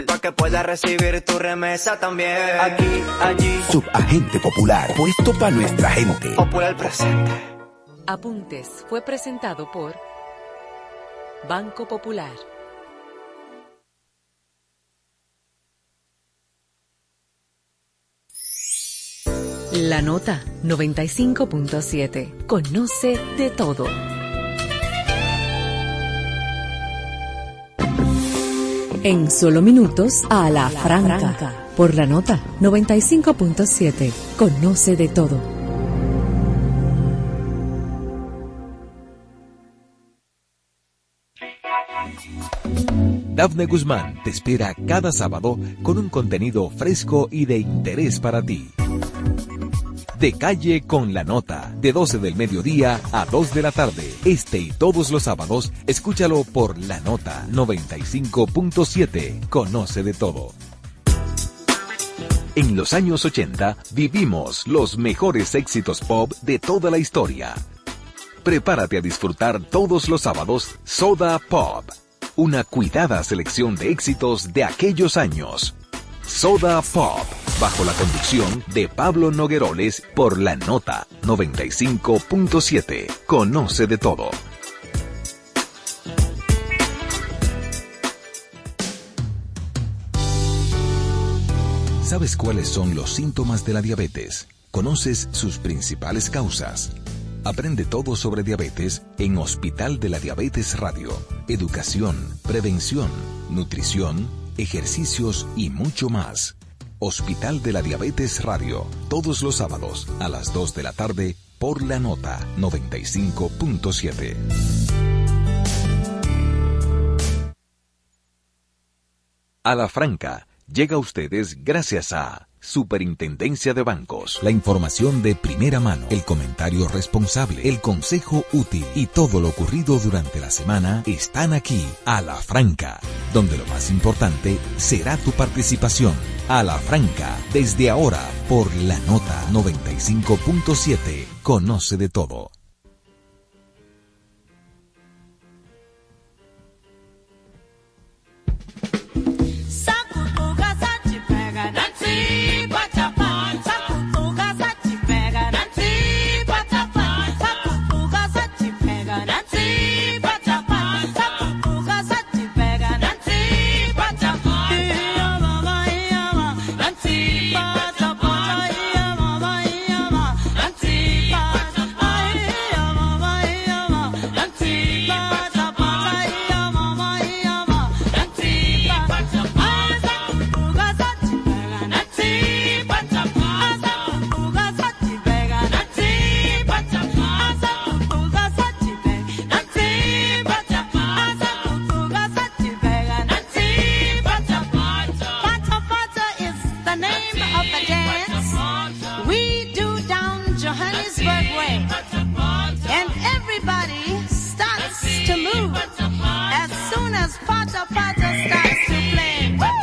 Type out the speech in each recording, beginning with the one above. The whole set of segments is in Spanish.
Popular, para que puedas recibir tu remesa también. Aquí, allí. Subagente Popular, puesto para nuestra gente. Popular presente. Apuntes fue presentado por Banco Popular. La nota 95.7. Conoce de todo. En solo minutos a la franca. Por la nota 95.7. Conoce de todo. Dafne Guzmán te espera cada sábado con un contenido fresco y de interés para ti. De calle con la nota, de 12 del mediodía a 2 de la tarde. Este y todos los sábados, escúchalo por la nota 95.7. Conoce de todo. En los años 80 vivimos los mejores éxitos pop de toda la historia. Prepárate a disfrutar todos los sábados Soda Pop, una cuidada selección de éxitos de aquellos años. Soda Pop, bajo la conducción de Pablo Nogueroles por la nota 95.7. Conoce de todo. ¿Sabes cuáles son los síntomas de la diabetes? ¿Conoces sus principales causas? Aprende todo sobre diabetes en Hospital de la Diabetes Radio. Educación, prevención, nutrición, ejercicios y mucho más. Hospital de la Diabetes Radio, todos los sábados a las 2 de la tarde por la nota 95.7. A la franca, llega a ustedes gracias a Superintendencia de Bancos. La información de primera mano, el comentario responsable, el consejo útil y todo lo ocurrido durante la semana están aquí, a la franca, donde lo más importante será tu participación. A la franca, desde ahora, por la nota 95.7, conoce de todo.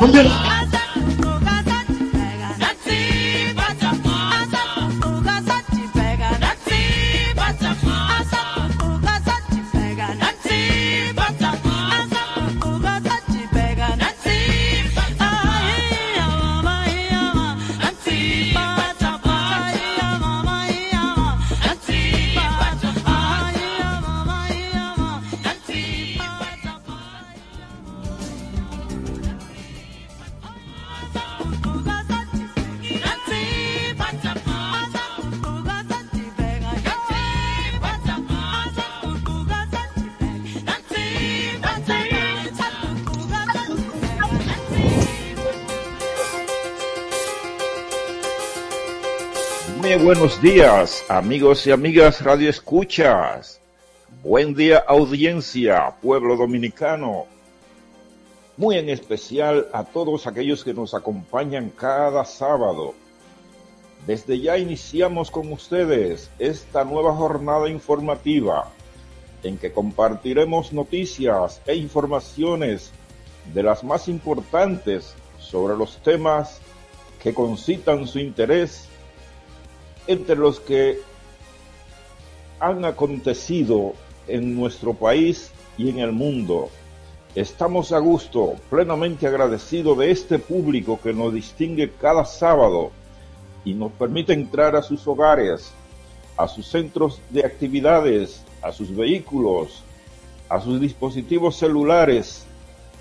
Muy bien. Buenos días, amigos y amigas Radio Escuchas. Buen día, audiencia, pueblo dominicano. Muy en especial a todos aquellos que nos acompañan cada sábado. Desde ya iniciamos con ustedes esta nueva jornada informativa en que compartiremos noticias e informaciones de las más importantes sobre los temas que concitan su interés entre los que han acontecido en nuestro país y en el mundo. Estamos a gusto, plenamente agradecidos de este público que nos distingue cada sábado y nos permite entrar a sus hogares, a sus centros de actividades, a sus vehículos, a sus dispositivos celulares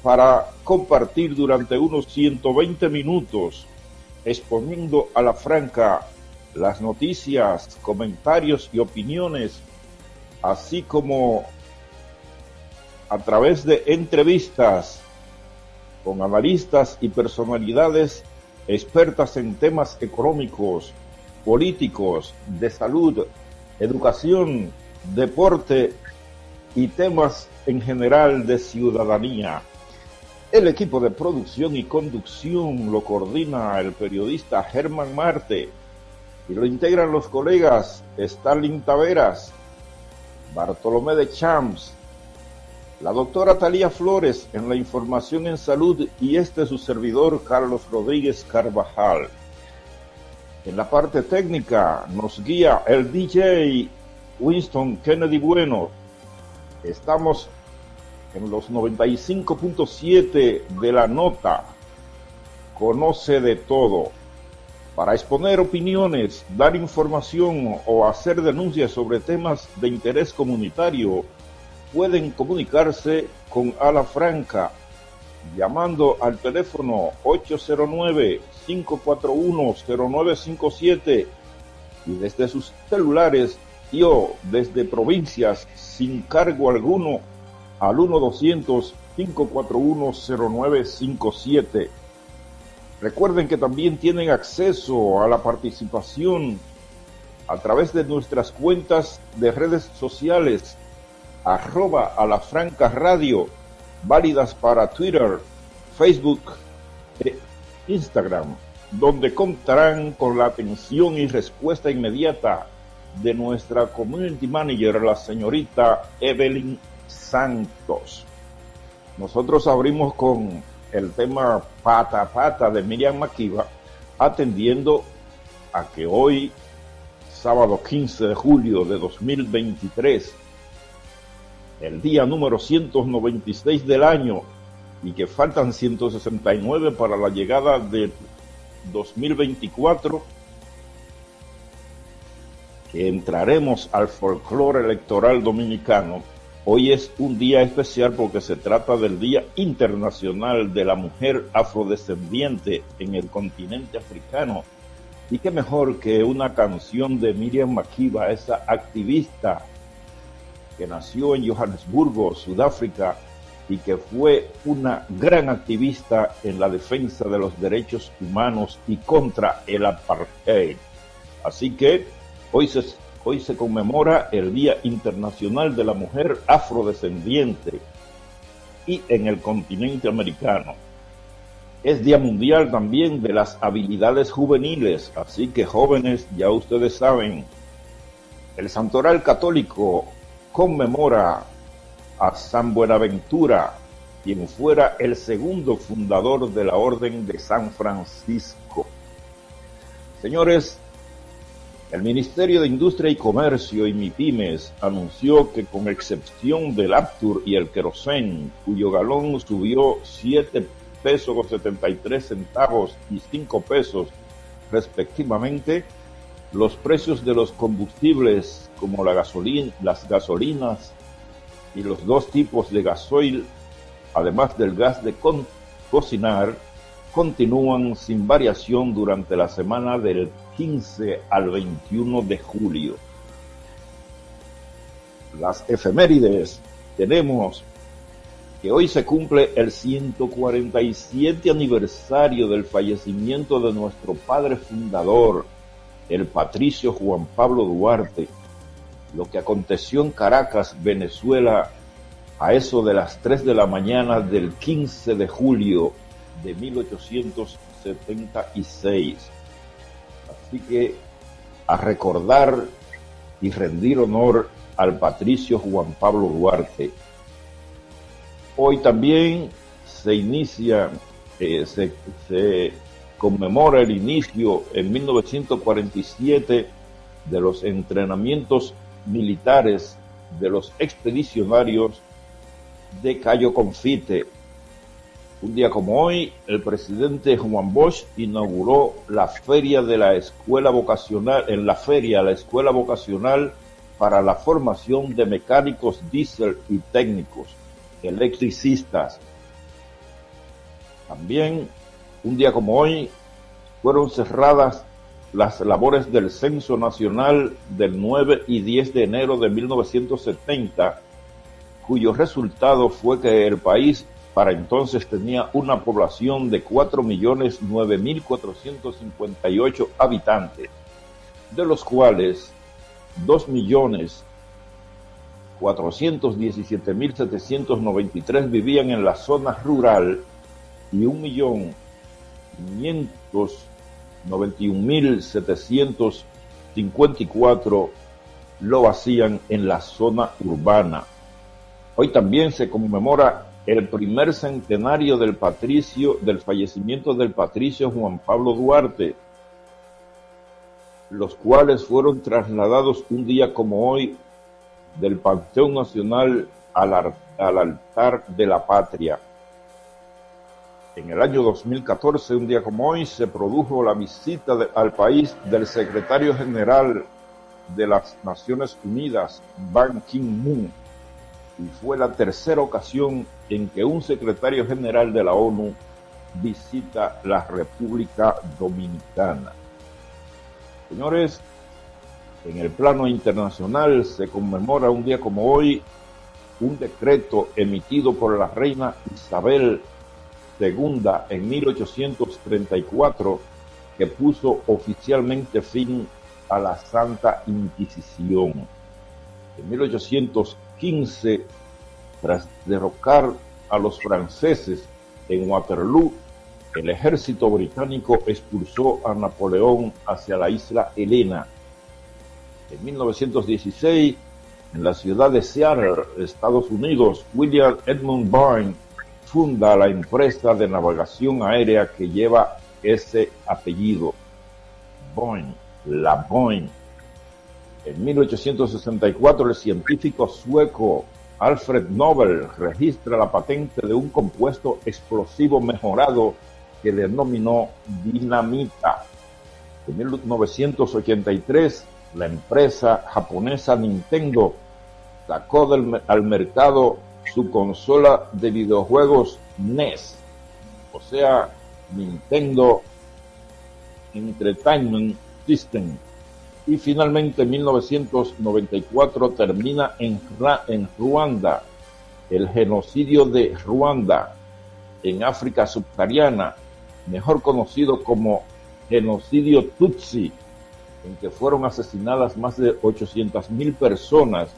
para compartir durante unos 120 minutos exponiendo a la franca las noticias, comentarios y opiniones, así como a través de entrevistas con analistas y personalidades expertas en temas económicos, políticos, de salud, educación, deporte y temas en general de ciudadanía. El equipo de producción y conducción lo coordina el periodista Germán Marte y lo integran los colegas Stalin Taveras, Bartolomé de Champs, la doctora Talía Flores en la información en salud y este su servidor Carlos Rodríguez Carvajal. En la parte técnica nos guía el DJ Winston Kennedy Bueno. Estamos en los 95.7 de la nota. Conoce de todo. Para exponer opiniones, dar información o hacer denuncias sobre temas de interés comunitario, pueden comunicarse con Ala Franca llamando al teléfono 809-541-0957 y desde sus celulares y o desde provincias sin cargo alguno al 1-200-541-0957. Recuerden que también tienen acceso a la participación a través de nuestras cuentas de redes sociales arroba a la franca radio, válidas para Twitter, Facebook e Instagram, donde contarán con la atención y respuesta inmediata de nuestra community manager, la señorita Evelyn Santos. Nosotros abrimos con el tema pata a pata de Miriam Makiba, atendiendo a que hoy, sábado 15 de julio de 2023, el día número 196 del año y que faltan 169 para la llegada de 2024, que entraremos al folclore electoral dominicano. Hoy es un día especial porque se trata del Día Internacional de la Mujer Afrodescendiente en el continente africano. Y qué mejor que una canción de Miriam Makiba, esa activista que nació en Johannesburgo, Sudáfrica, y que fue una gran activista en la defensa de los derechos humanos y contra el apartheid. Así que hoy se, hoy se conmemora el Día Internacional de la Mujer Afrodescendiente y en el continente americano. Es Día Mundial también de las habilidades juveniles, así que jóvenes, ya ustedes saben, el Santoral Católico conmemora a San Buenaventura, quien fuera el segundo fundador de la Orden de San Francisco. Señores, el Ministerio de Industria y Comercio y MIPIMES anunció que con excepción del Aptur y el Querosén, cuyo galón subió 7 pesos con 73 centavos y 5 pesos respectivamente, los precios de los combustibles como la gasolina, las gasolinas y los dos tipos de gasoil, además del gas de cocinar, continúan sin variación durante la semana del 15 al 21 de julio. Las efemérides tenemos que hoy se cumple el 147 aniversario del fallecimiento de nuestro padre fundador, el patricio Juan Pablo Duarte, lo que aconteció en Caracas, Venezuela, a eso de las 3 de la mañana del 15 de julio de 1876. Así que a recordar y rendir honor al patricio Juan Pablo Duarte. Hoy también se inicia, eh, se, se conmemora el inicio en 1947 de los entrenamientos militares de los expedicionarios de Cayo Confite. Un día como hoy, el presidente Juan Bosch inauguró la feria de la escuela vocacional, en la feria la escuela vocacional para la formación de mecánicos diésel y técnicos, electricistas. También, un día como hoy, fueron cerradas las labores del Censo Nacional del 9 y 10 de enero de 1970, cuyo resultado fue que el país para entonces tenía una población de 4.009.458 habitantes, de los cuales 2.417.793 vivían en la zona rural y 1.591.754 lo hacían en la zona urbana. Hoy también se conmemora el primer centenario del patricio, del fallecimiento del patricio Juan Pablo Duarte, los cuales fueron trasladados un día como hoy del Panteón Nacional al, al altar de la patria. En el año 2014, un día como hoy, se produjo la visita al país del secretario general de las Naciones Unidas, Ban Ki-moon, y fue la tercera ocasión en que un secretario general de la ONU visita la República Dominicana. Señores, en el plano internacional se conmemora un día como hoy un decreto emitido por la reina Isabel II en 1834 que puso oficialmente fin a la Santa Inquisición. En 1815, tras derrocar a los franceses en Waterloo, el ejército británico expulsó a Napoleón hacia la isla Helena. En 1916, en la ciudad de Seattle, Estados Unidos, William Edmund Boeing funda la empresa de navegación aérea que lleva ese apellido, Boeing, la Boeing. En 1864, el científico sueco Alfred Nobel registra la patente de un compuesto explosivo mejorado que denominó dinamita. En 1983, la empresa japonesa Nintendo sacó al mercado su consola de videojuegos NES, o sea, Nintendo Entertainment System. Y finalmente en 1994 termina en, en Ruanda el genocidio de Ruanda en África subsahariana mejor conocido como genocidio Tutsi, en que fueron asesinadas más de 800.000 personas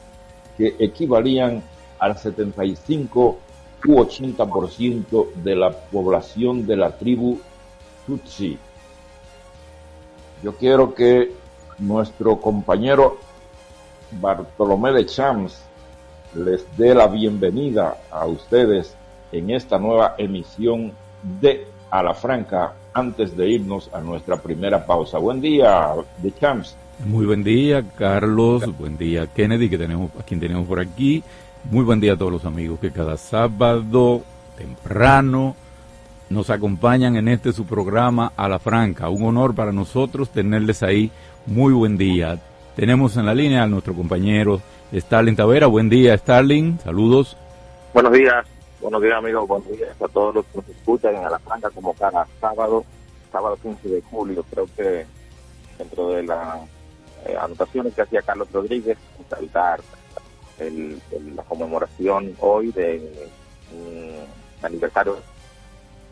que equivalían al 75 u 80% de la población de la tribu Tutsi. Yo quiero que nuestro compañero Bartolomé de Champs les dé la bienvenida a ustedes en esta nueva emisión de a la franca antes de irnos a nuestra primera pausa. Buen día, de Champs. Muy buen día, Carlos. Buen día, Kennedy, que tenemos, a quien tenemos por aquí. Muy buen día a todos los amigos que cada sábado temprano nos acompañan en este su programa a la franca. Un honor para nosotros tenerles ahí. Muy buen día. Tenemos en la línea a nuestro compañero Starling Tavera. Buen día, Starling. Saludos. Buenos días. Buenos días, amigos. Buenos días a todos los que nos escuchan en la como cada sábado, sábado 15 de julio. Creo que dentro de las eh, anotaciones que hacía Carlos Rodríguez, saltar la conmemoración hoy del mm, aniversario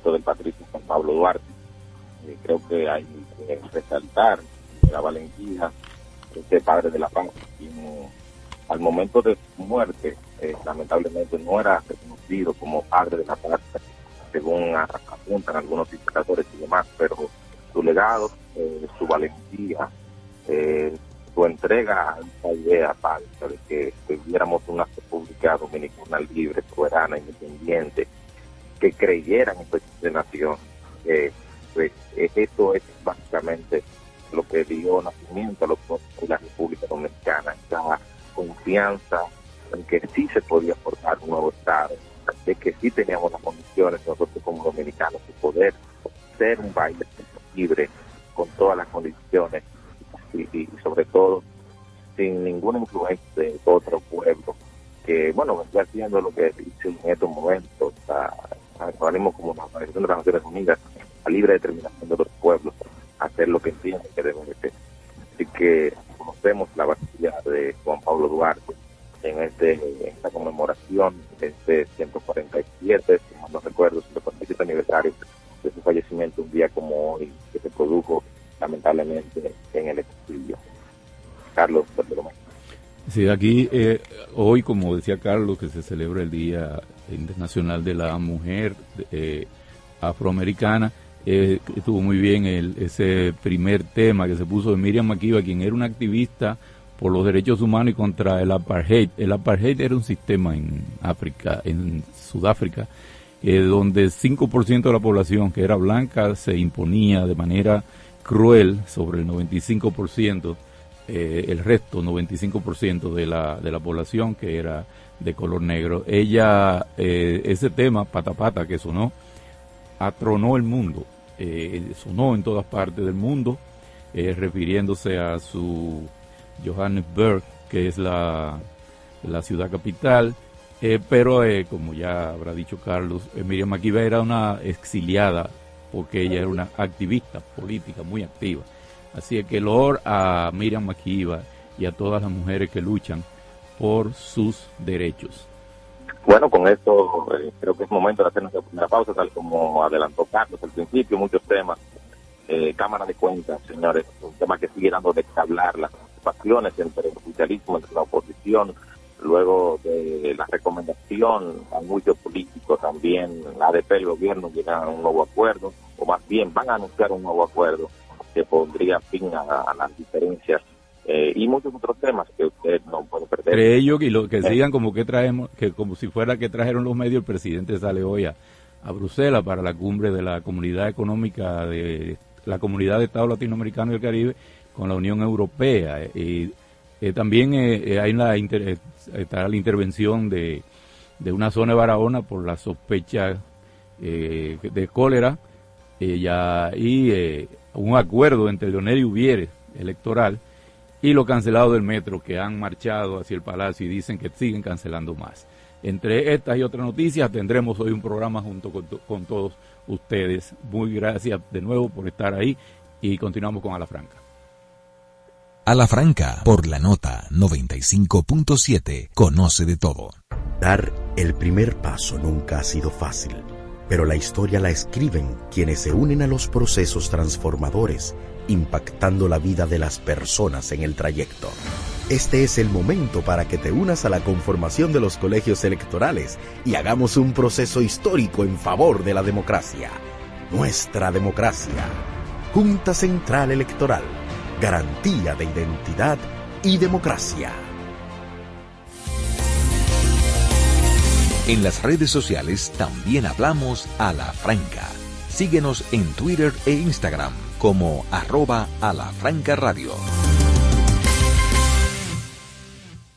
del patricio Juan Pablo Duarte. Eh, creo que hay que resaltar la valentía de padre de la paz, al momento de su muerte eh, lamentablemente no era reconocido como padre de la patria, según apuntan algunos dictadores y demás, pero su legado, eh, su valentía, eh, su entrega a esta idea falsa de que viviéramos una república dominicana libre, soberana, independiente, que creyeran en su nación. pues eso es básicamente lo que dio nacimiento a, la República Dominicana, esa confianza en que sí se podía formar un nuevo Estado, de que sí teníamos las condiciones nosotros como dominicanos de poder ser un país libre con todas las condiciones y, sobre todo sin ninguna influencia de otro pueblo que bueno está haciendo lo que dice en estos momentos organismos como la Organización de las Naciones Unidas la libre determinación de los pueblos hacer lo que entienden que deben de ser así que conocemos la batalla de Juan Pablo Duarte en este esta conmemoración de este 147 si no recuerdo 147 aniversario de su fallecimiento un día como hoy que se produjo lamentablemente en el exilio. Carlos, Sí, aquí eh, hoy, como decía Carlos, que se celebra el Día Internacional de la Mujer eh, Afroamericana, eh, estuvo muy bien el, ese primer tema que se puso de Miriam Makiba, quien era una activista por los derechos humanos y contra el apartheid. El apartheid era un sistema en África, en Sudáfrica, eh, donde 5% de la población que era blanca se imponía de manera cruel sobre el 95%, eh, el resto, 95% de la, de la población que era de color negro. Ella, eh, ese tema, pata pata, que sonó, atronó el mundo, eh, sonó en todas partes del mundo, refiriéndose a su Johannesburg, que es la, la ciudad capital, pero como ya habrá dicho Carlos, Miriam Makiba era una exiliada porque ella era una activista política muy activa. Así que el honor a Miriam Makiba y a todas las mujeres que luchan por sus derechos. Bueno, con esto eh, creo que es momento de hacer nuestra primera pausa, tal como adelantó Carlos al principio, muchos temas. Eh, Cámara de Cuentas, señores, un tema que sigue dando de hablar, las pasiones entre el oficialismo, entre la oposición, luego de la recomendación a muchos políticos también, la ADP el gobierno llegan a un nuevo acuerdo, o más bien van a anunciar un nuevo acuerdo que pondría fin a, las diferencias eh, y muchos otros temas que usted no puede perder. Entre ellos, y lo que sigan como que traemos, que como si fuera que trajeron los medios, el presidente sale hoy a, Bruselas para la cumbre de la Comunidad Económica de la Comunidad de Estados Latinoamericanos y el Caribe con la Unión Europea. Y eh, también eh, hay la está la intervención de, de, una zona de Barahona por la sospecha de cólera ya, y un acuerdo entre Leonel y Ubiere electoral y los cancelados del metro que han marchado hacia el palacio y dicen que siguen cancelando más. Entre estas y otras noticias tendremos hoy un programa junto con, con todos ustedes. Muy gracias de nuevo por estar ahí y continuamos con A la Franca. A la Franca, por la nota 95.7, conoce de todo. Dar el primer paso nunca ha sido fácil pero la historia la escriben quienes se unen a los procesos transformadores, impactando la vida de las personas en el trayecto. Este es el momento para que te unas a la conformación de los colegios electorales y hagamos un proceso histórico en favor de la democracia. Nuestra democracia. Junta Central Electoral. Garantía de identidad y democracia. En las redes sociales también hablamos a la franca. Síguenos en Twitter e Instagram como arroba a la franca radio.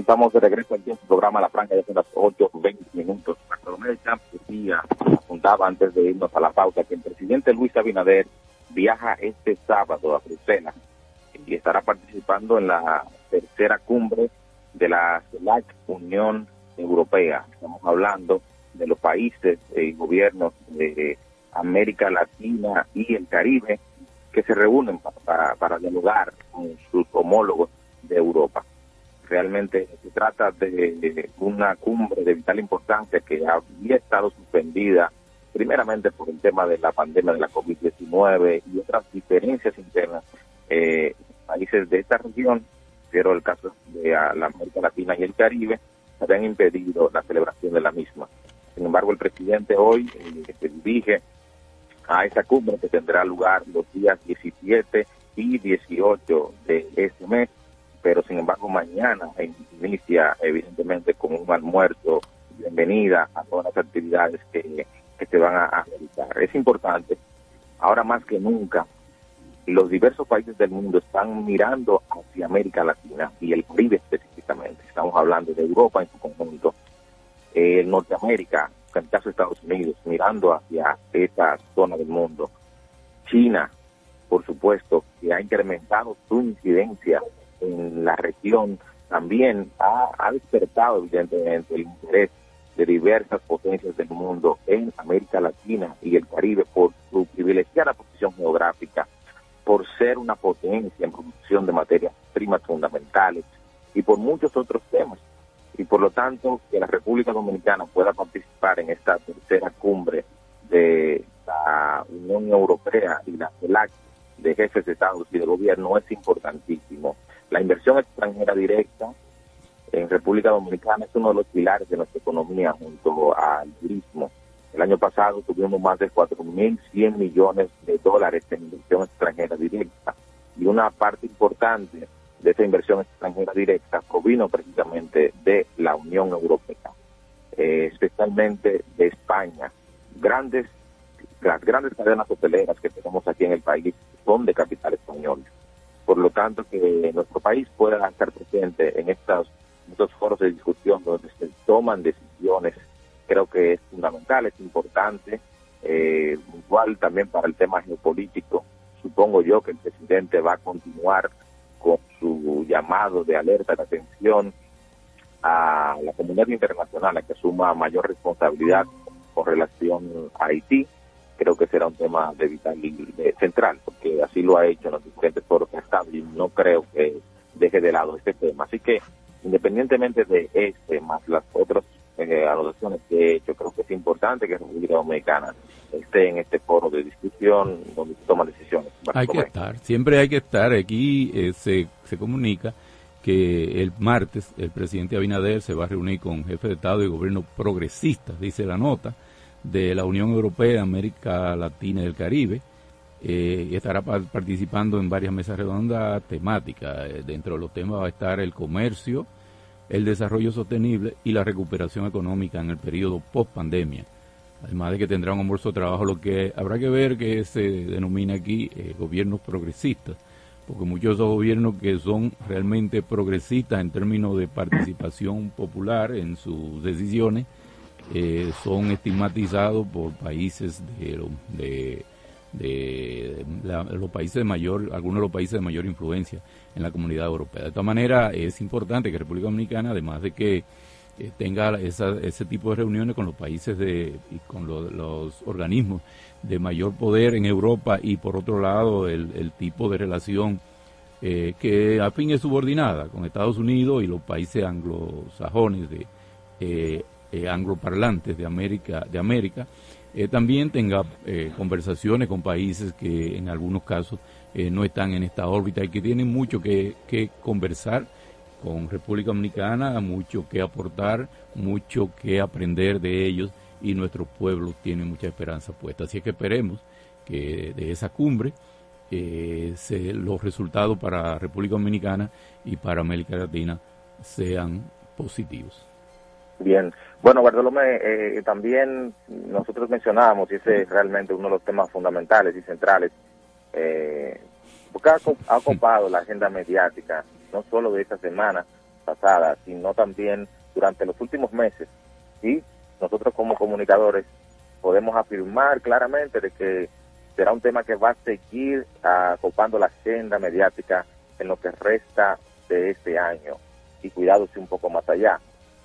estamos de regreso aquí en su programa La Franca, ya son las 8.20 minutos. Bartolomé de Champs decía, antes de irnos a la pauta, que el presidente Luis Abinader viaja este sábado a Bruselas y estará participando en la tercera cumbre de la CELAC Unión Europea. Estamos hablando de los países y gobiernos de América Latina y el Caribe que se reúnen para, para dialogar con sus homólogos de Europa. Realmente se trata de una cumbre de vital importancia que había estado suspendida primeramente por el tema de la pandemia de la COVID-19 y otras diferencias internas eh, países de esta región, pero el caso de la América Latina y el Caribe, habían impedido la celebración de la misma. Sin embargo, el presidente hoy eh, se dirige a esa cumbre que tendrá lugar los días 17 y 18 de este mes pero sin embargo mañana inicia evidentemente con un almuerzo, bienvenida a todas las actividades que, se van a, realizar. Es importante, ahora más que nunca, los diversos países del mundo están mirando hacia América Latina y el Caribe específicamente. Estamos hablando de Europa en su conjunto, eh, Norteamérica, en el caso de Estados Unidos, mirando hacia esa zona del mundo. China, por supuesto, que ha incrementado su incidencia en la región también ha, despertado evidentemente el interés de diversas potencias del mundo en América Latina y el Caribe por su privilegiada posición geográfica, por ser una potencia en producción de materias primas fundamentales y por muchos otros temas. Y por lo tanto, que la República Dominicana pueda participar en esta tercera cumbre de la Unión Europea y la CELAC de jefes de Estados y de gobierno es importantísimo. La inversión extranjera directa en República Dominicana es uno de los pilares de nuestra economía junto al turismo. El año pasado tuvimos más de 4.100 millones de dólares en inversión extranjera directa y una parte importante de esa inversión extranjera directa provino precisamente de la Unión Europea, eh, especialmente de España. Grandes, las grandes cadenas hoteleras que tenemos aquí en el país son de capital español. Por lo tanto, que nuestro país pueda estar presente en estos, foros de discusión donde se toman decisiones, creo que es fundamental, es importante, eh, igual también para el tema geopolítico. Supongo yo que el presidente va a continuar con su llamado de alerta, de atención a la comunidad internacional a que asuma mayor responsabilidad con relación a Haití creo que será un tema de vital y central, porque así lo ha hecho en los diferentes foros que y no creo que deje de lado este tema. Así que, independientemente de este, más las otras eh, anotaciones que he hecho, creo que es importante que la República Dominicana esté en este foro de discusión donde se toman decisiones. Hay que estar, siempre hay que estar. Aquí eh, se, se comunica que el martes el presidente Abinader se va a reunir con jefe de Estado y gobierno progresistas, dice la nota, de la Unión Europea, América Latina y el Caribe, eh, y estará participando en varias mesas redondas temáticas. Eh, dentro de los temas va a estar el comercio, el desarrollo sostenible y la recuperación económica en el periodo post pandemia. Además de que tendrá un almuerzo de trabajo, lo que habrá que ver que se denomina aquí eh, gobiernos progresistas, porque muchos de esos gobiernos que son realmente progresistas en términos de participación popular en sus decisiones, eh, son estigmatizados por países de, de, los países de mayor, algunos de los países de mayor influencia en la comunidad europea. De todas maneras, es importante que República Dominicana, además de que eh, tenga ese tipo de reuniones con los países de, y con los organismos de mayor poder en Europa y por otro lado el, tipo de relación eh, que a fin es subordinada con Estados Unidos y los países anglosajones de eh, eh, angloparlantes de América, de América eh, también tenga eh, conversaciones con países que en algunos casos no están en esta órbita y que tienen mucho que, que conversar con República Dominicana, mucho que aportar, mucho que aprender de ellos y nuestros pueblos tienen mucha esperanza puesta. Así que esperemos que de esa cumbre se, los resultados para República Dominicana y para América Latina sean positivos. Bien, bueno, Bartolomé, eh, también nosotros mencionábamos, y ese es realmente uno de los temas fundamentales y centrales, eh, porque ha, ocupado la agenda mediática, no solo de esta semana, pasada, sino también durante los últimos meses. Y nosotros como comunicadores podemos afirmar claramente de que será un tema que va a seguir ocupando la agenda mediática en lo que resta de este año. Y cuidado si un poco más allá.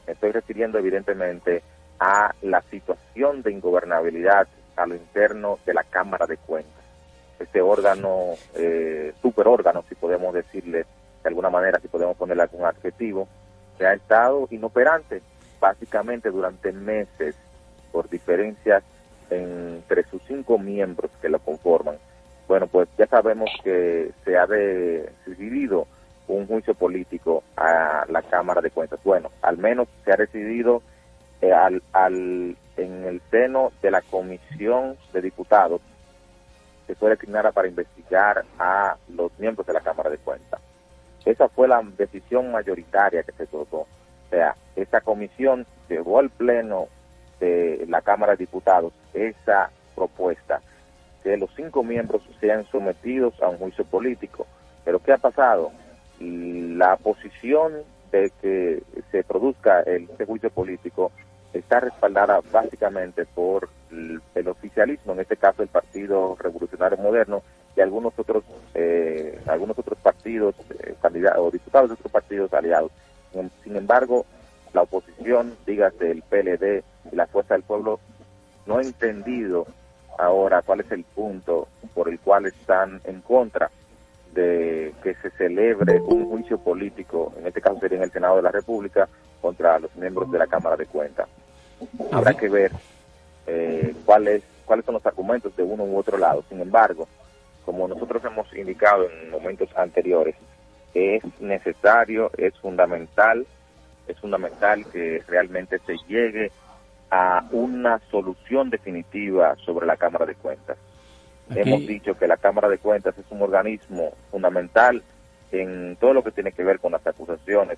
Me estoy refiriendo evidentemente a la situación de ingobernabilidad a lo interno de la Cámara de Cuentas. Este órgano, eh, superórgano, si podemos decirle de alguna manera, si podemos ponerle algún adjetivo, que ha estado inoperante básicamente durante meses por diferencias entre sus cinco miembros que lo conforman. Bueno, pues ya sabemos que se ha decidido un juicio político a la Cámara de Cuentas. Bueno, al menos se ha decidido eh, al, al, en el seno de la Comisión de Diputados que fue designada para investigar a los miembros de la Cámara de Cuentas. Esa fue la decisión mayoritaria que se tomó. O sea, esa comisión llevó al Pleno de la Cámara de Diputados esa propuesta, que los cinco miembros sean sometidos a un juicio político. Pero ¿qué ha pasado? La posición de que se produzca el, este juicio político está respaldada básicamente por el, oficialismo, en este caso el Partido Revolucionario Moderno y algunos otros eh, algunos otros partidos eh, candidatos o diputados de otros partidos aliados. Sin embargo, la oposición, dígase el PLD y la Fuerza del Pueblo, no ha entendido ahora cuál es el punto por el cual están en contra de que se celebre un juicio político, en este caso sería en el Senado de la República, contra los miembros de la Cámara de Cuentas. Habrá que ver eh, cuáles cuáles son los argumentos de uno u otro lado. Sin embargo, como nosotros hemos indicado en momentos anteriores, es necesario, es fundamental, es fundamental que realmente se llegue a una solución definitiva sobre la Cámara de Cuentas. Hemos dicho que la Cámara de Cuentas es un organismo fundamental en todo lo que tiene que ver con las acusaciones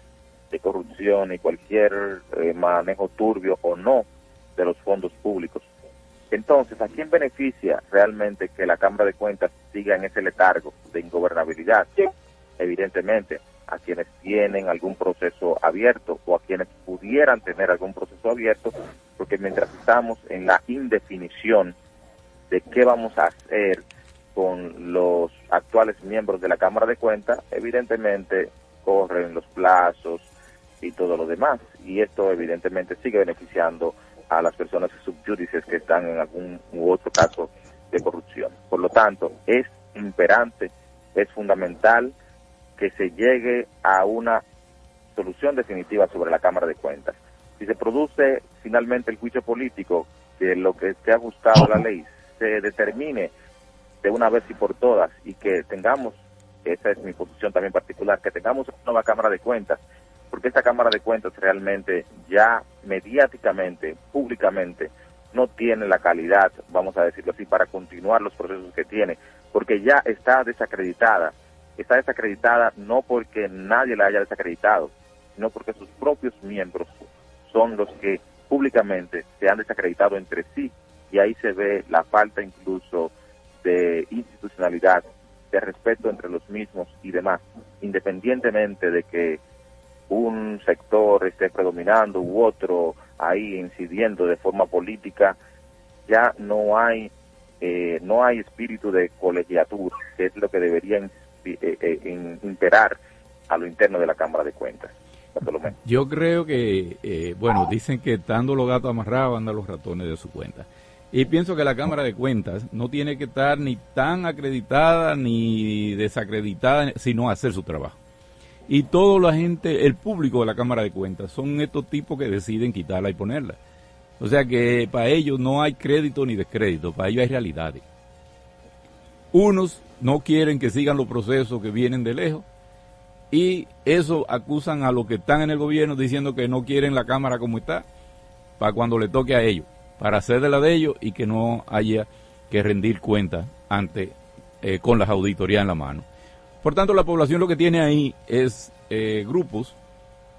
de corrupción y cualquier eh, manejo turbio o no de los fondos públicos. Entonces, ¿a quién beneficia realmente que la Cámara de Cuentas siga en ese letargo de ingobernabilidad? Evidentemente, a quienes tienen algún proceso abierto o a quienes pudieran tener algún proceso abierto, porque mientras estamos en la indefinición de qué vamos a hacer con los actuales miembros de la Cámara de Cuentas, evidentemente corren los plazos y todo lo demás. Y esto evidentemente sigue beneficiando a las personas subyúdices que están en algún u otro caso de corrupción. Por lo tanto, es imperante, es fundamental que se llegue a una solución definitiva sobre la Cámara de Cuentas. Si se produce finalmente el juicio político, que lo que esté ajustado a la ley se determine de una vez y por todas y que tengamos, esa es mi posición también particular, que tengamos una nueva Cámara de Cuentas porque esta Cámara de Cuentas realmente ya mediáticamente, públicamente, no tiene la calidad, vamos a decirlo así, para continuar los procesos que tiene, porque ya está desacreditada. Está desacreditada no porque nadie la haya desacreditado, sino porque sus propios miembros son los que públicamente se han desacreditado entre sí y ahí se ve la falta incluso de institucionalidad, de respeto entre los mismos y demás, independientemente de que un sector esté predominando u otro ahí incidiendo de forma política, ya no hay eh, no hay espíritu de colegiatura, que es lo que debería eh, eh, imperar a lo interno de la Cámara de Cuentas. Yo creo que, bueno, dicen que estando los gatos amarrados andan los ratones de su cuenta. Y pienso que la Cámara de Cuentas no tiene que estar ni tan acreditada ni desacreditada, sino hacer su trabajo y toda la gente, el público de la Cámara de Cuentas, son estos tipos que deciden quitarla y ponerla. O sea que para ellos no hay crédito ni descrédito, para ellos hay realidades. Unos no quieren que sigan los procesos que vienen de lejos y eso acusan a los que están en el gobierno diciendo que no quieren la Cámara como está para cuando le toque a ellos, para hacer de la de ellos y que no haya que rendir cuentas ante eh, con las auditorías en la mano. Por tanto, la población lo que tiene ahí es eh, grupos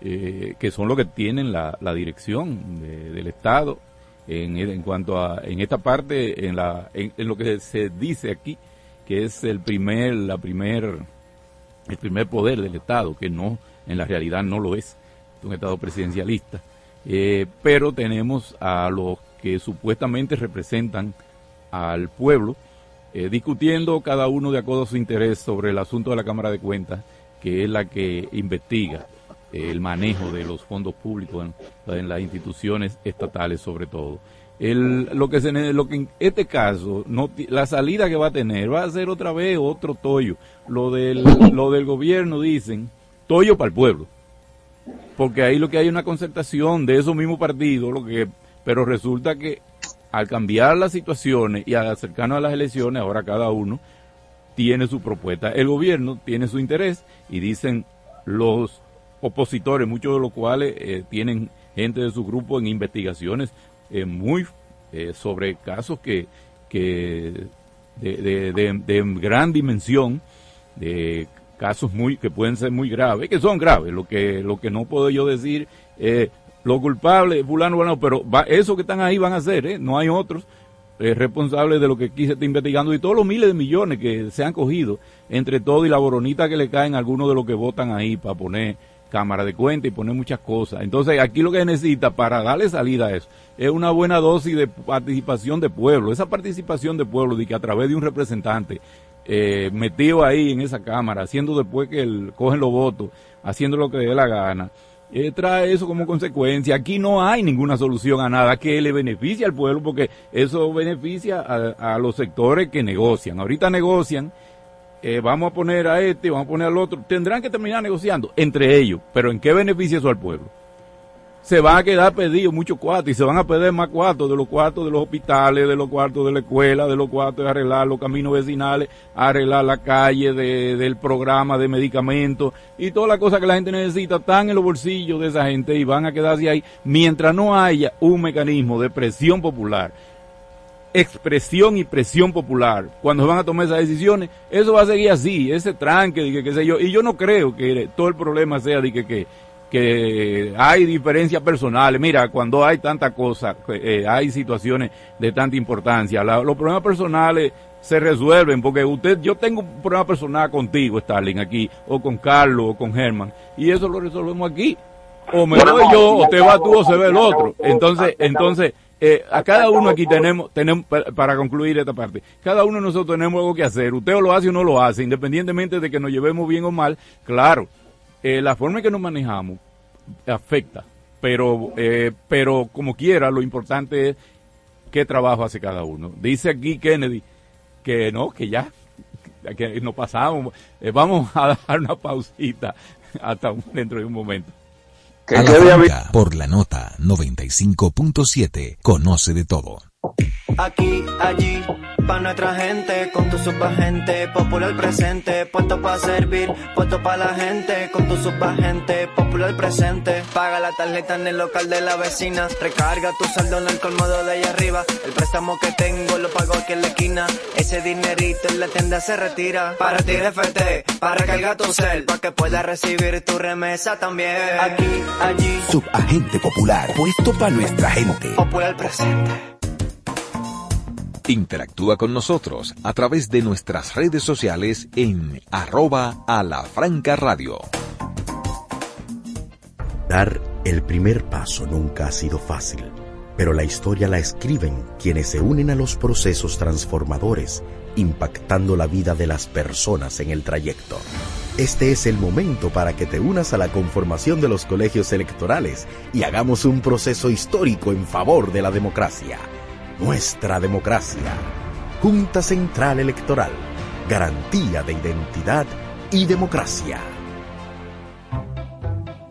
eh, que son los que tienen la, dirección del Estado en, cuanto a en esta parte en la en, lo que se dice aquí que es el primer la primer el primer poder del Estado que no en la realidad no lo es, es un Estado presidencialista. Eh, pero tenemos a los que supuestamente representan al pueblo, eh, discutiendo cada uno de acuerdo a su interés sobre el asunto de la Cámara de Cuentas, que es la que investiga el manejo de los fondos públicos en, las instituciones estatales sobre todo. El, lo que lo que en este caso no la salida que va a tener va a ser otra vez otro toyo lo del lo del gobierno dicen toyo para el pueblo porque ahí lo que hay es una concertación de esos mismos partidos lo que pero resulta que al cambiar las situaciones y al acercarnos a las elecciones ahora cada uno tiene su propuesta el gobierno tiene su interés y dicen los opositores, muchos de los cuales eh, tienen gente de su grupo en investigaciones eh, muy eh, sobre casos que, que de, de, gran dimensión, de casos muy que pueden ser muy graves, que son graves. Lo que lo que no puedo yo decir, eh, los culpables, fulano, fulano, pero va, esos que están ahí van a ser, no hay otros responsables de lo que aquí se está investigando y todos los miles de millones que se han cogido entre todo y la boronita que le caen a algunos de los que votan ahí para poner cámara de cuenta y poner muchas cosas. Entonces, aquí lo que necesita para darle salida a eso es una buena dosis de participación de pueblo. Esa participación de pueblo, de que a través de un representante eh, metido ahí en esa cámara, haciendo después que él, cogen los votos, haciendo lo que dé la gana, eh, trae eso como consecuencia. Aquí no hay ninguna solución a nada que le beneficie al pueblo, porque eso beneficia a, los sectores que negocian. Ahorita negocian eh, vamos a poner a este, vamos a poner al otro, tendrán que terminar negociando entre ellos, pero ¿en qué beneficia eso al pueblo? Se van a quedar pedidos muchos cuartos y se van a pedir más cuartos de los cuartos de los hospitales, de los cuartos de la escuela, de los cuartos de arreglar los caminos vecinales, arreglar la calle del programa de medicamentos y todas las cosas que la gente necesita están en los bolsillos de esa gente y van a quedarse ahí mientras no haya un mecanismo de presión popular expresión y presión popular cuando van a tomar esas decisiones, eso va a seguir así, ese tranque, de que, sé yo, y yo no creo que todo el problema sea de que, que, que hay diferencias personales, mira, cuando hay tanta cosa, eh, hay situaciones de tanta importancia, los problemas personales se resuelven, porque usted, yo tengo un problema personal contigo, Stalin, aquí, o con Carlos, o con Germán, y eso lo resolvemos aquí, o me voy yo, o te va tú, o se ve el otro, entonces, entonces, eh, a cada uno aquí tenemos, tenemos, para concluir esta parte, cada uno de nosotros tenemos algo que hacer. Usted lo hace o no lo hace, independientemente de que nos llevemos bien o mal. Claro, eh, la forma en que nos manejamos afecta, pero, eh, pero como quiera, lo importante es qué trabajo hace cada uno. Dice aquí Kennedy que no, que ya, que nos pasamos. vamos a dar una pausita hasta dentro de un momento. A la por la nota 95.7. Conoce de todo. Aquí, allí, pa' nuestra gente, con tu subagente, popular presente, puesto para servir, puesto para la gente, con tu subagente, popular presente. Paga la tarjeta en el local de la vecina, recarga tu saldo en el colmado de allá arriba, el préstamo que tengo lo pago aquí en la esquina, ese dinerito en la tienda se retira. Para ti FT, para cargar tu cel, para que puedas recibir tu remesa también. Aquí, allí. Subagente popular, puesto para nuestra gente. Popular presente. Interactúa con nosotros a través de nuestras redes sociales en arroba a la franca radio. Dar el primer paso nunca ha sido fácil, pero la historia la escriben quienes se unen a los procesos transformadores, impactando la vida de las personas en el trayecto. Este es el momento para que te unas a la conformación de los colegios electorales y hagamos un proceso histórico en favor de la democracia nuestra democracia. Junta Central Electoral. Garantía de identidad y democracia.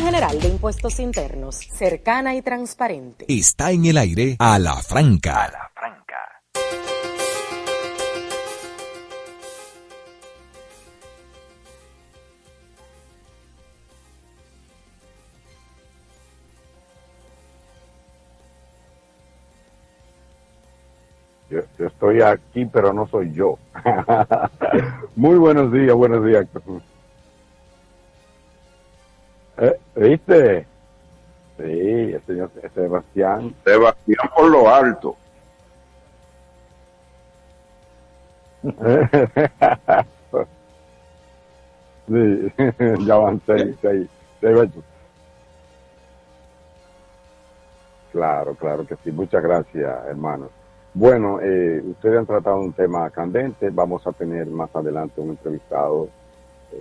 General de Impuestos Internos, cercana y transparente. Está en el aire a la franca. Yo, yo estoy aquí, pero no soy yo. Muy buenos días, buenos días. Eh, ¿Viste? Sí, el señor Sebastián. Sebastián por lo alto. sí, ya van seis, seis, seis ocho. Claro, claro que sí. Muchas gracias, hermanos. Bueno, eh, ustedes han tratado un tema candente. Vamos a tener más adelante un entrevistado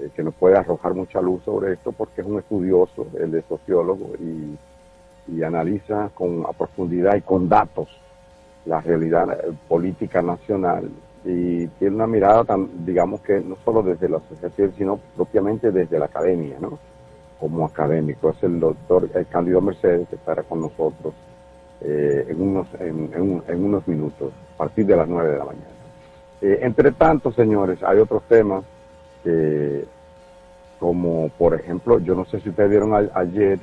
eh, que nos puede arrojar mucha luz sobre esto porque es un estudioso, él es sociólogo y, y analiza con profundidad y con datos la realidad eh, política nacional y tiene una mirada, tan, digamos que no solo desde la asociación, sino propiamente desde la academia, ¿no? Como académico. Es el doctor el Cándido Mercedes que estará con nosotros eh, en, unos, en, unos minutos, a partir de las 9 de la mañana. Eh, entre tanto, señores, hay otros temas que, como por ejemplo, yo no sé si ustedes vieron a, ayer,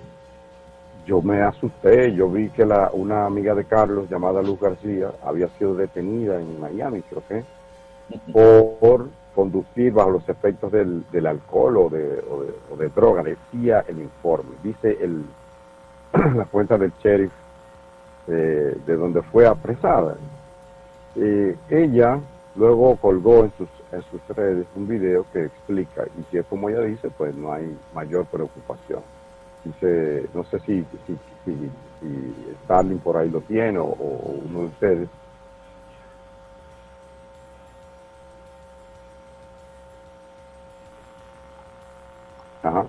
yo me asusté, yo vi que la, una amiga de Carlos llamada Luz García había sido detenida en Miami, creo que, por, por conducir bajo los efectos del, del alcohol o de, o de, o de droga, decía el informe, dice el, la cuenta del sheriff eh, de donde fue apresada. Eh, ella luego colgó en sus, en sus redes un video que explica, y si es como ella dice, pues no hay mayor preocupación. Dice, no sé si, si, si, si Stalin por ahí lo tiene o, o uno de ustedes. Ajá.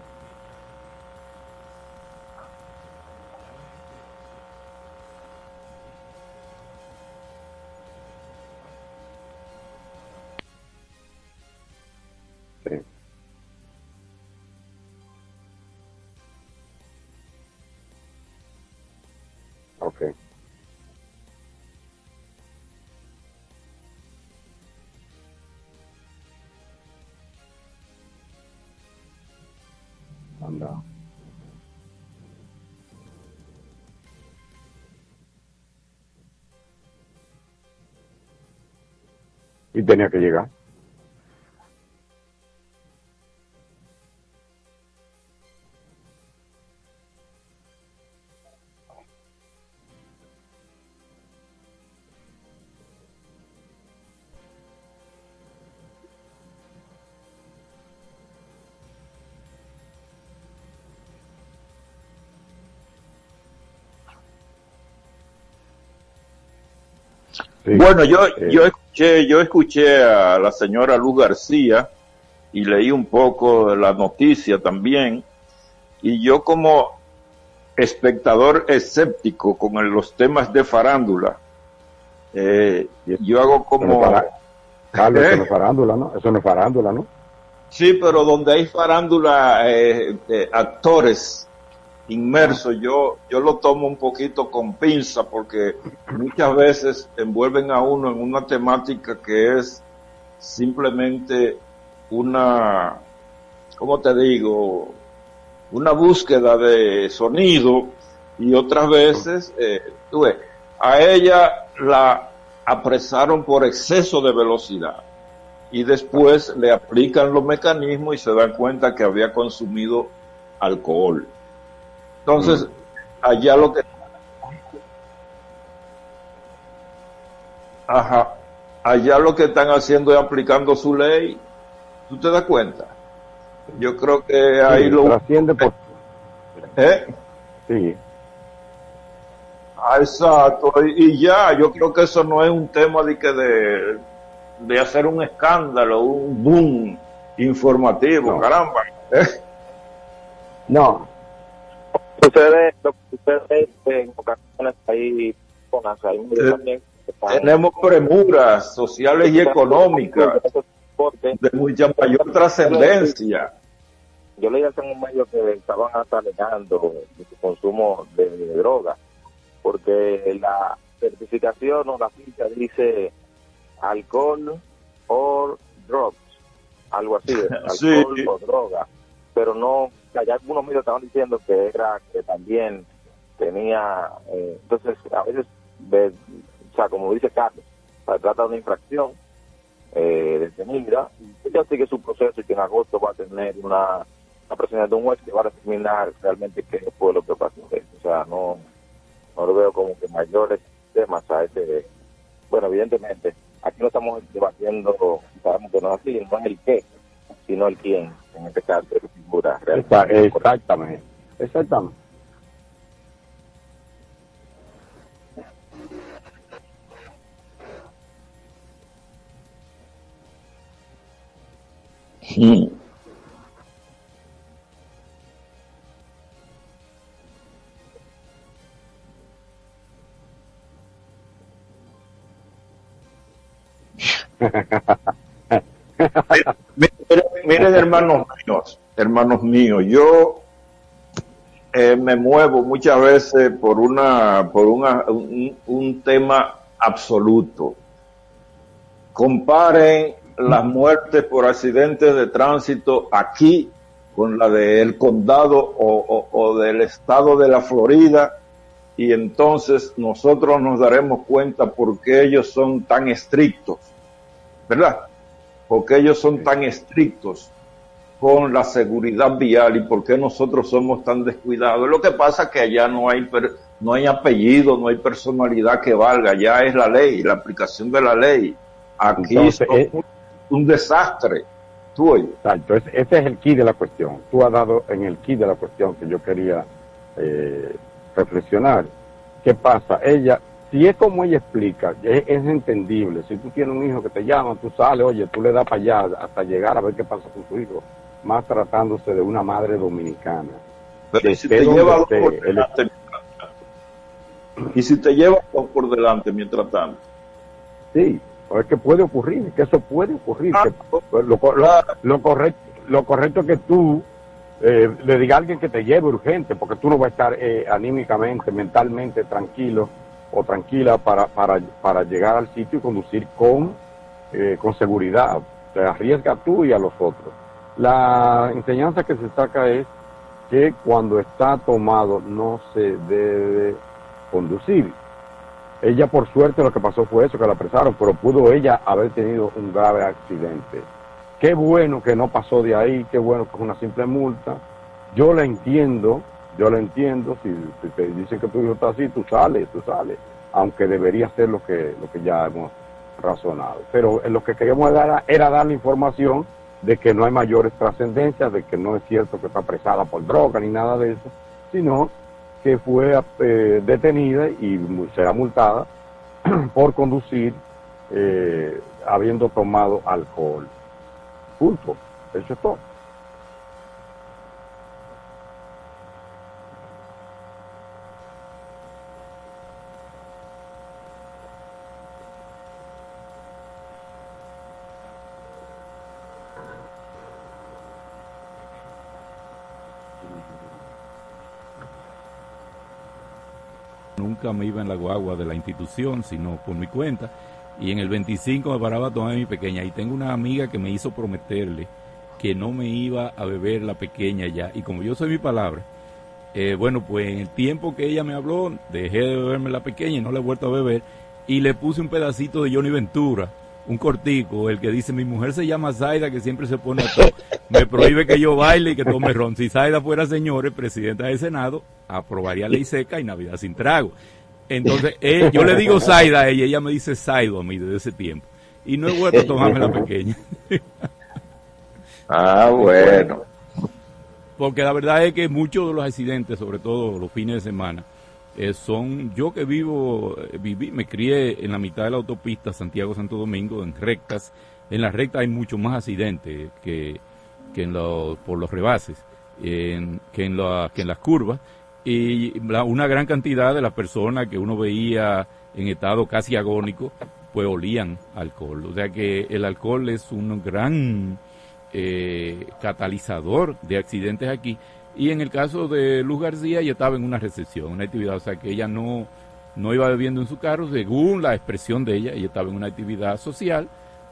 Y tenía que llegar. Sí. Bueno, yo, Eh, yo escuché, yo escuché a la señora Luz García y leí un poco de la noticia también. Y yo como espectador escéptico con el- los temas de farándula, eh, yo hago como... fará- Carlos, eso ¿Eh? no es farándula, ¿no? Eso no es farándula, ¿no? Sí, pero donde hay farándula, eh, actores inmersos, yo, yo lo tomo un poquito con pinza porque muchas veces envuelven a uno en una temática que es simplemente una, ¿cómo te digo? Una búsqueda de sonido y otras veces, eh, a ella la apresaron por exceso de velocidad y después le aplican los mecanismos y se dan cuenta que había consumido alcohol. Entonces, allá lo que... Ajá. Allá lo que están haciendo es aplicando su ley. ¿Tú te das cuenta? Yo creo que ahí Sí, lo... trasciende por ¿Eh? Sí. Ah, exacto. Y, y ya, yo creo que eso no es un tema de que de, de hacer un escándalo, un boom informativo, No. caramba. ¿eh? No, Sucede, lo que sucede en ocasiones hay hay Eh, también Tenemos premuras sociales y económicas de mucha mayor trascendencia. yo leí hace un medio que estaban hasta alegando su consumo de, de droga, porque la certificación o la ficha dice alcohol o drugs, algo así, Sí. alcohol o droga, pero no, ya algunos medios estaban diciendo que era que también tenía, eh, entonces a veces, o sea, como dice Carlos, se trata de una infracción eh, detenida, y ella sigue su proceso y que en agosto va a tener una, una presencia de un juez que va a determinar realmente qué fue lo que pasó. O sea, no, no lo veo como que mayores temas a ese. Bueno, evidentemente, aquí no estamos debatiendo, sabemos que no es así, no es el qué, sino el quién, en este caso, que figura Esa- realmente. exactamente. Exactamente. Miren, hermanos míos, hermanos míos, yo eh, me muevo muchas veces por una, por una, un, tema absoluto. Comparen las muertes por accidentes de tránsito aquí con la del condado o, o- o del estado de la Florida y entonces nosotros nos daremos cuenta por qué ellos son tan estrictos, ¿verdad? Porque ellos son tan estrictos con la seguridad vial y por qué nosotros somos tan descuidados. Lo que pasa es que allá no hay no hay apellido, no hay personalidad que valga, ya es la ley, la aplicación de la ley. Aquí Entonces, son eh, un, un desastre. Tú oyes. Exacto, ese es el key de la cuestión. Tú has dado en el key de la cuestión que yo quería eh, reflexionar. ¿Qué pasa? Ella, si es como ella explica, es, es entendible. Si tú tienes un hijo que te llama, tú sales, oye, tú le das para allá hasta llegar a ver qué pasa con tu hijo, más tratándose de una madre dominicana. Pero Que ¿y si te lleva esté, por el- delante? Y si te lleva dos por delante mientras tanto. Sí, es que puede ocurrir, que eso puede ocurrir. Ah, que- lo, lo- lo correcto, lo correcto es que tú eh, le digas a alguien que te lleve urgente, porque tú no vas a estar eh, anímicamente, mentalmente tranquilo o tranquila para, para, para llegar al sitio y conducir con, eh, con seguridad. Te arriesga tú y a los otros. La enseñanza que se saca es que cuando está tomado no se debe conducir. Ella por suerte lo que pasó fue eso, que la apresaron, pero pudo ella haber tenido un grave accidente. Qué bueno que no pasó de ahí, qué bueno que es una simple multa. Yo la entiendo, yo la entiendo, si, te dicen que tu hijo está así, tú sales, tú sales, aunque debería ser lo que, lo que ya hemos razonado. Pero en lo que queríamos dar era dar la información de que no hay mayores trascendencias, de que no es cierto que está apresada por droga ni nada de eso, sino que fue eh, detenida y será multada por conducir eh, habiendo tomado alcohol. Punto. Eso es todo. Nunca me iba en la guagua de la institución, sino por mi cuenta. Y en el 25 me paraba a tomar mi pequeña. Y tengo una amiga que me hizo prometerle que no me iba a beber la pequeña ya. Y como yo soy mi palabra, eh, bueno, pues en el tiempo que ella me habló, dejé de beberme la pequeña y no la he vuelto a beber. Y le puse un pedacito de Johnny Ventura, un cortico, el que dice, mi mujer se llama Zaida, que siempre se pone a todo. Me prohíbe que yo baile y que tome ron. Si Zaida fuera, señores, presidenta del Senado, aprobaría ley seca y Navidad sin trago. Entonces, eh, yo le digo Zaida a ella, ella me dice Zaido a mí desde ese tiempo. Y no he vuelto a tomarme la pequeña. Ah, bueno. porque la verdad es que muchos de los accidentes, sobre todo los fines de semana, eh, son, yo que vivo, viví, me crié en la mitad de la autopista Santiago-Santo Domingo, en rectas, en las rectas hay mucho más accidentes que, que en los, por los rebases, que, en que en las curvas, y una gran cantidad de las personas que uno veía en estado casi agónico, pues olían alcohol. O sea que el alcohol es un gran eh, catalizador de accidentes aquí. Y en el caso de Luz García, ella estaba en una recepción, una actividad, o sea que ella no, no iba bebiendo en su carro, según la expresión de ella, ella estaba en una actividad social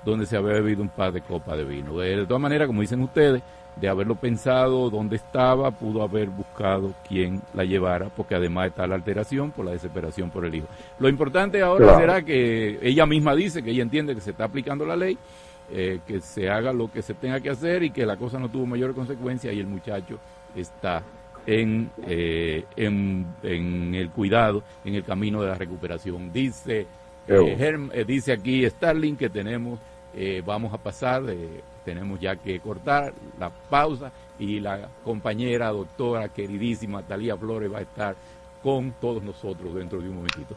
donde se había bebido un par de copas de vino. De, todas maneras, como dicen ustedes, de haberlo pensado dónde estaba, pudo haber buscado quién la llevara, porque además está la alteración por la desesperación por el hijo. Lo importante ahora será que ella misma dice que ella entiende que se está aplicando la ley, eh, que se haga lo que se tenga que hacer y que la cosa no tuvo mayor consecuencia y el muchacho está en, eh, en, el cuidado, en el camino de la recuperación. Dice, eh, dice aquí Starling que tenemos, vamos a pasar, tenemos ya que cortar la pausa y la compañera, doctora, queridísima Talía Flores va a estar con todos nosotros dentro de un momentito.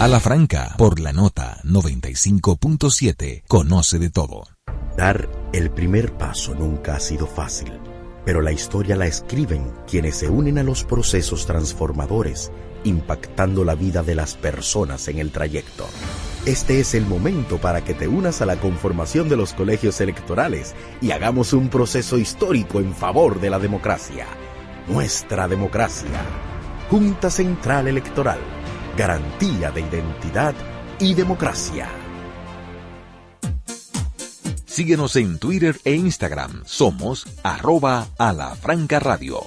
A la franca, por la nota 95.7, conoce de todo. Dar el primer paso nunca ha sido fácil, pero la historia la escriben quienes se unen a los procesos transformadores, impactando la vida de las personas en el trayecto. Este es el momento para que te unas a la conformación de los colegios electorales y hagamos un proceso histórico en favor de la democracia. Nuestra democracia. Junta Central Electoral garantía de identidad y democracia. Síguenos en Twitter e Instagram. Somos arroba a la radio.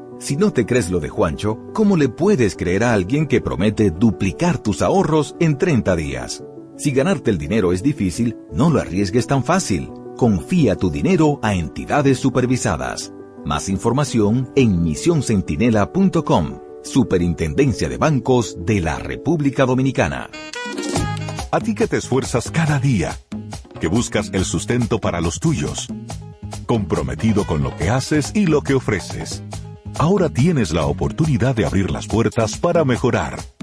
Si no te crees lo de Juancho, ¿cómo le puedes creer a alguien que promete duplicar tus ahorros en 30 días? Si ganarte el dinero es difícil, no lo arriesgues tan fácil. Confía tu dinero a entidades supervisadas. Más información en misioncentinela.com, Superintendencia de Bancos de la República Dominicana. A ti que te esfuerzas cada día, que buscas el sustento para los tuyos, comprometido con lo que haces y lo que ofreces. Ahora tienes la oportunidad de abrir las puertas para mejorar,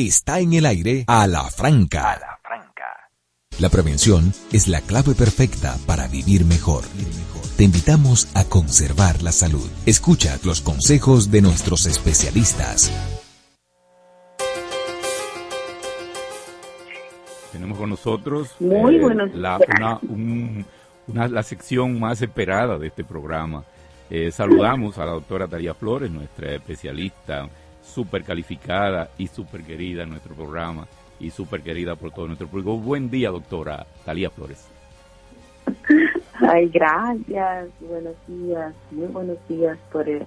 Está en el aire a la franca. A la franca. La prevención es la clave perfecta para vivir mejor. Te invitamos a conservar la salud. Escucha los consejos de nuestros especialistas. Tenemos con nosotros Muy eh, buenos la, una, un- una- la sección más esperada de este programa. Eh, saludamos a la doctora Talía Flores, nuestra especialista súper calificada y súper querida en nuestro programa y súper querida por todo nuestro público. Buen día, doctora Talía Flores. Ay, gracias, buenos días, muy buenos días por, eh,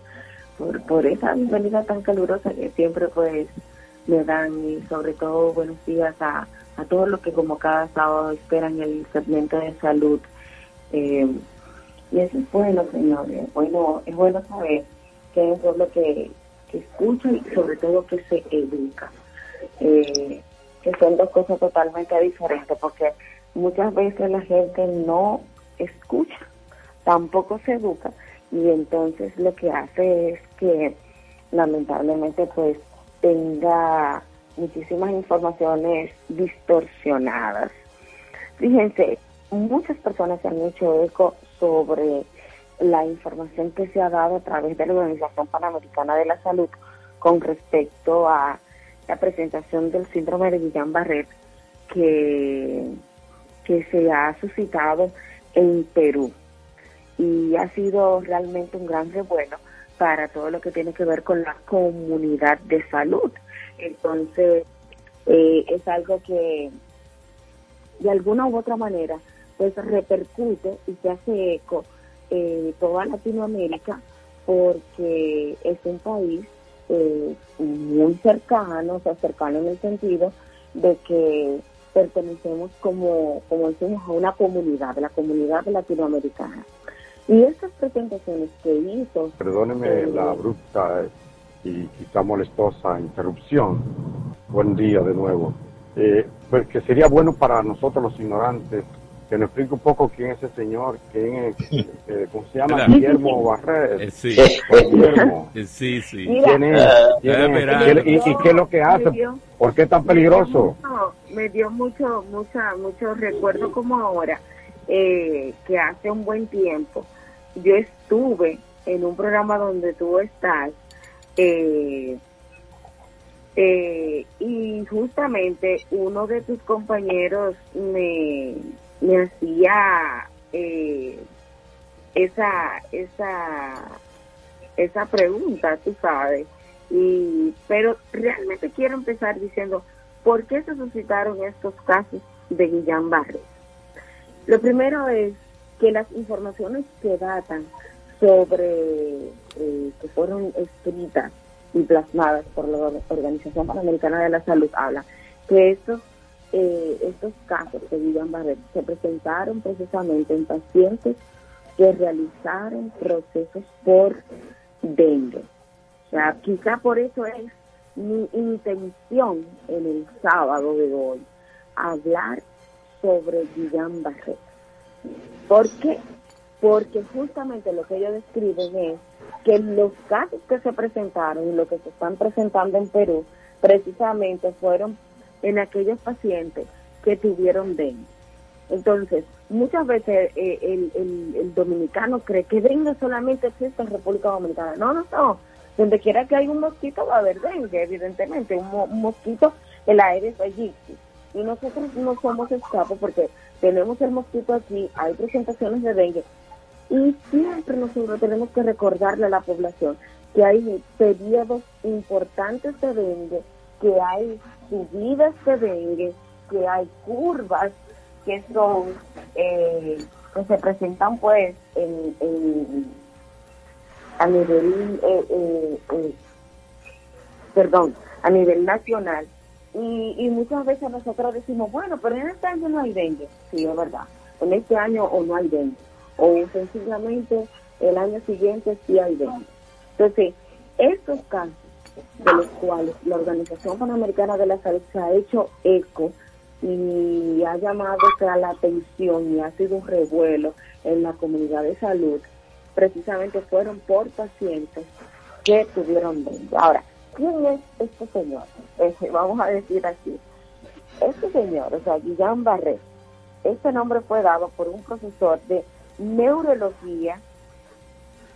por, por esa bienvenida tan calurosa que siempre pues me dan y sobre todo buenos días a, a todos los que como cada sábado esperan el segmento de salud. Eh, y eso es bueno, señores, bueno, es bueno saber que hay un pueblo que, que escucha y sobre todo que se educa. Eh, que son dos cosas totalmente diferentes, porque muchas veces la gente no escucha, tampoco se educa, y entonces lo que hace es que lamentablemente pues tenga muchísimas informaciones distorsionadas. Fíjense, muchas personas se han hecho eco sobre la información que se ha dado a través de la Organización Panamericana de la Salud con respecto a la presentación del síndrome de Guillain-Barré que, que se ha suscitado en Perú. Y ha sido realmente un gran revuelo para todo lo que tiene que ver con la comunidad de salud. Entonces, eh, es algo que de alguna u otra manera pues repercute y se hace eco en toda Latinoamérica porque es un país eh, muy cercano, o sea, cercano en el sentido de que pertenecemos como, como decimos, a una comunidad, la comunidad latinoamericana. Y estas presentaciones que hizo... Perdóneme eh, la abrupta y quizá molestosa interrupción. Buen día de nuevo. Eh, pues que sería bueno para nosotros los ignorantes que nos explique un poco quién es ese señor, quién es, eh, ¿cómo se llama? Claro. Guillermo Barret. Eh, sí. Guillermo. Eh, Sí, sí. ¿Quién es? ¿Quién Debe es? esperar. ¿Y, y qué es lo que hace? ¿Por qué es tan peligroso? Me dio mucho, mucha, mucho recuerdo como ahora, eh, que hace un buen tiempo yo estuve en un programa donde tú estás, eh, eh, y justamente uno de tus compañeros me, me hacía eh, esa, esa, esa pregunta, tú sabes, y pero realmente quiero empezar diciendo por qué se suscitaron estos casos de Guillain-Barré. Lo primero es que las informaciones que datan sobre eh, que fueron escritas y plasmadas por la Organización Panamericana de la Salud hablan que estos eh, estos casos de Guillain-Barré se presentaron precisamente en pacientes que realizaron procesos por dengue. O sea, quizá por eso es mi intención en el sábado de hoy, hablar sobre Guillain-Barré. ¿Por qué? Porque justamente lo que ellos describen es que los casos que se presentaron y lo que se están presentando en Perú precisamente fueron en aquellos pacientes que tuvieron dengue. Entonces, muchas veces eh, el, el- dominicano cree que dengue solamente existe en República Dominicana. No, no, no. Donde quiera que hay un mosquito va a haber dengue, evidentemente. Un, mo- un mosquito, el aire es egipcio. Y nosotros no somos escapos porque tenemos el mosquito aquí, hay presentaciones de dengue. Y siempre nosotros tenemos que recordarle a la población que hay periodos importantes de dengue, que hay subidas de dengue, que hay curvas que son, eh, que se presentan pues en, en- a nivel, eh, eh, eh, perdón, a nivel nacional. Y, y muchas veces nosotros decimos, bueno, pero en este año no hay dengue. Sí, es verdad. En este año o no hay dengue. O sencillamente el año siguiente sí hay dengue. Entonces, estos casos de los cuales la Organización Panamericana de la Salud se ha hecho eco y ha llamado a la atención y ha sido un revuelo en la comunidad de salud, precisamente fueron por pacientes que tuvieron dengue. Ahora, ¿quién es este señor? Este, vamos a decir así. Este señor, o sea, Guillain Barré, este nombre fue dado por un profesor de neurología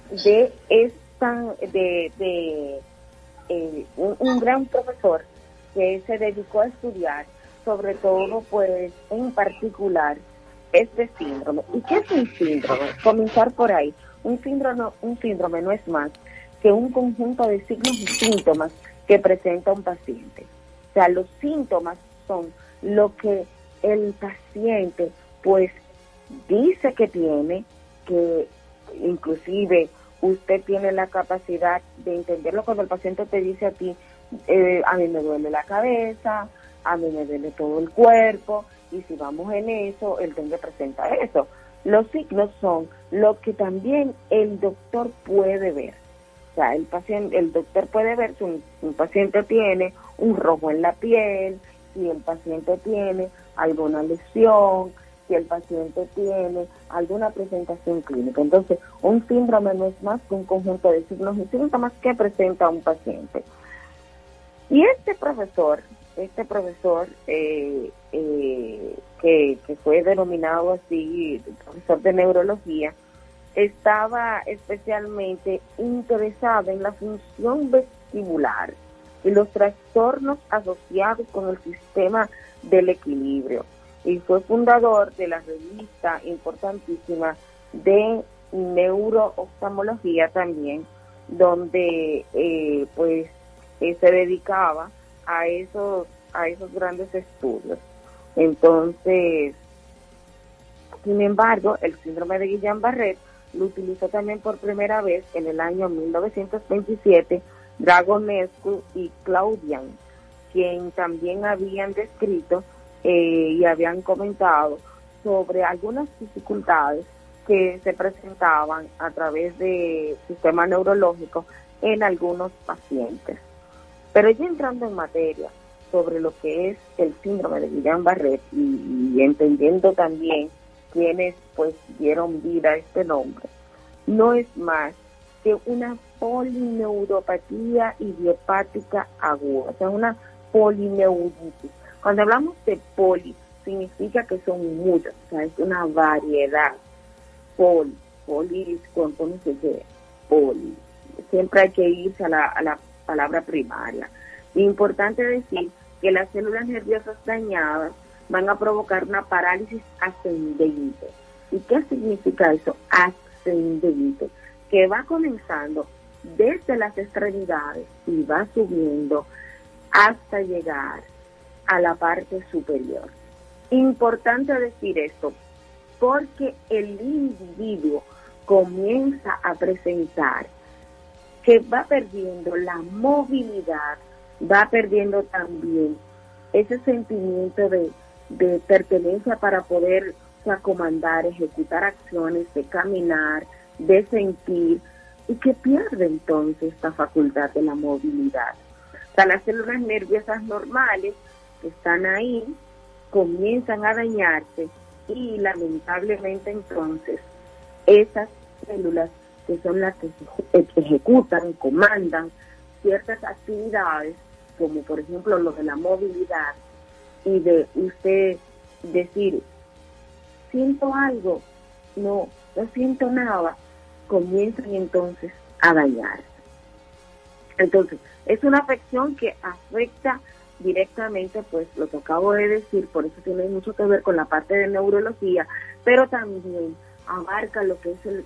de esta, de eh, un, un gran profesor que se dedicó a estudiar sobre todo pues en particular este síndrome. ¿Y qué es un síndrome? Comenzar por ahí. Un síndrome, un síndrome no es más que un conjunto de signos y síntomas que presenta un paciente. O sea, los síntomas son lo que el paciente pues dice que tiene, que inclusive usted tiene la capacidad de entenderlo cuando el paciente te dice a ti, eh, a mí me duele la cabeza, a mí me duele todo el cuerpo, y si vamos en eso, el dengue presenta eso. Los signos son lo que también el doctor puede ver. O sea, el paciente, el doctor puede ver si un, un paciente tiene un rojo en la piel, si el paciente tiene alguna lesión, si el paciente tiene alguna presentación clínica. Entonces, un síndrome no es más que un conjunto de signos y síntomas que presenta un paciente. Y este profesor, este profesor eh, eh, que, que fue denominado así, profesor de neurología, estaba especialmente interesado en la función vestibular y los trastornos asociados con el sistema del equilibrio. Y fue fundador de la revista importantísima de neurooftalmología también, donde eh, pues eh, se dedicaba a esos a esos grandes estudios. Entonces, sin embargo, el síndrome de Guillain-Barré lo utilizó también por primera vez en el año 1927 Dragonescu y Claudian, quien también habían descrito eh, y habían comentado sobre algunas dificultades que se presentaban a través del sistema neurológico en algunos pacientes. Pero ya entrando en materia sobre lo que es el síndrome de Guillain-Barré y, entendiendo también quienes pues dieron vida a este nombre, no es más que una polineuropatía idiopática aguda, o sea, una polineuritis. Cuando hablamos de poli, significa que son muchas, o sea, es una variedad. Poli, poli, ¿cómo se dice? Poli. Siempre hay que irse a la, a la palabra primaria. Importante decir que las células nerviosas dañadas van a provocar una parálisis ascendente. ¿Y qué significa eso? Ascendente, que va comenzando desde las extremidades y va subiendo hasta llegar a la parte superior. Importante decir esto, porque el individuo comienza a presentar que va perdiendo la movilidad, va perdiendo también ese sentimiento de, pertenencia para poder comandar, ejecutar acciones, de caminar, de sentir, y que pierde entonces esta facultad de la movilidad. O sea, las células nerviosas normales están ahí comienzan a dañarse y lamentablemente entonces esas células que son las que ejecutan, comandan ciertas actividades, como por ejemplo lo de la movilidad, y de usted decir, siento algo, no, no siento nada, comienzan entonces a dañarse. Entonces, es una afección que afecta directamente, pues lo que acabo de decir, por eso tiene mucho que ver con la parte de neurología, pero también abarca lo que es el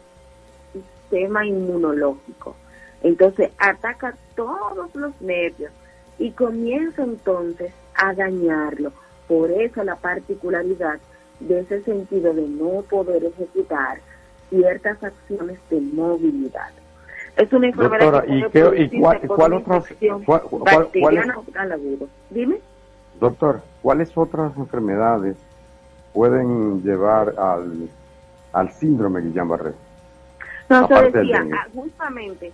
sistema inmunológico. Entonces ataca todos los nervios y comienza entonces a dañarlo. Por eso la particularidad de ese sentido de no poder ejecutar ciertas acciones de movilidad. Es una enfermedad que ¿y, qué, y cuál, cuál otras cuál, Dime. Doctor, ¿cuáles otras enfermedades pueden llevar al, al síndrome Guillain-Barré? No, se decía, ah, justamente,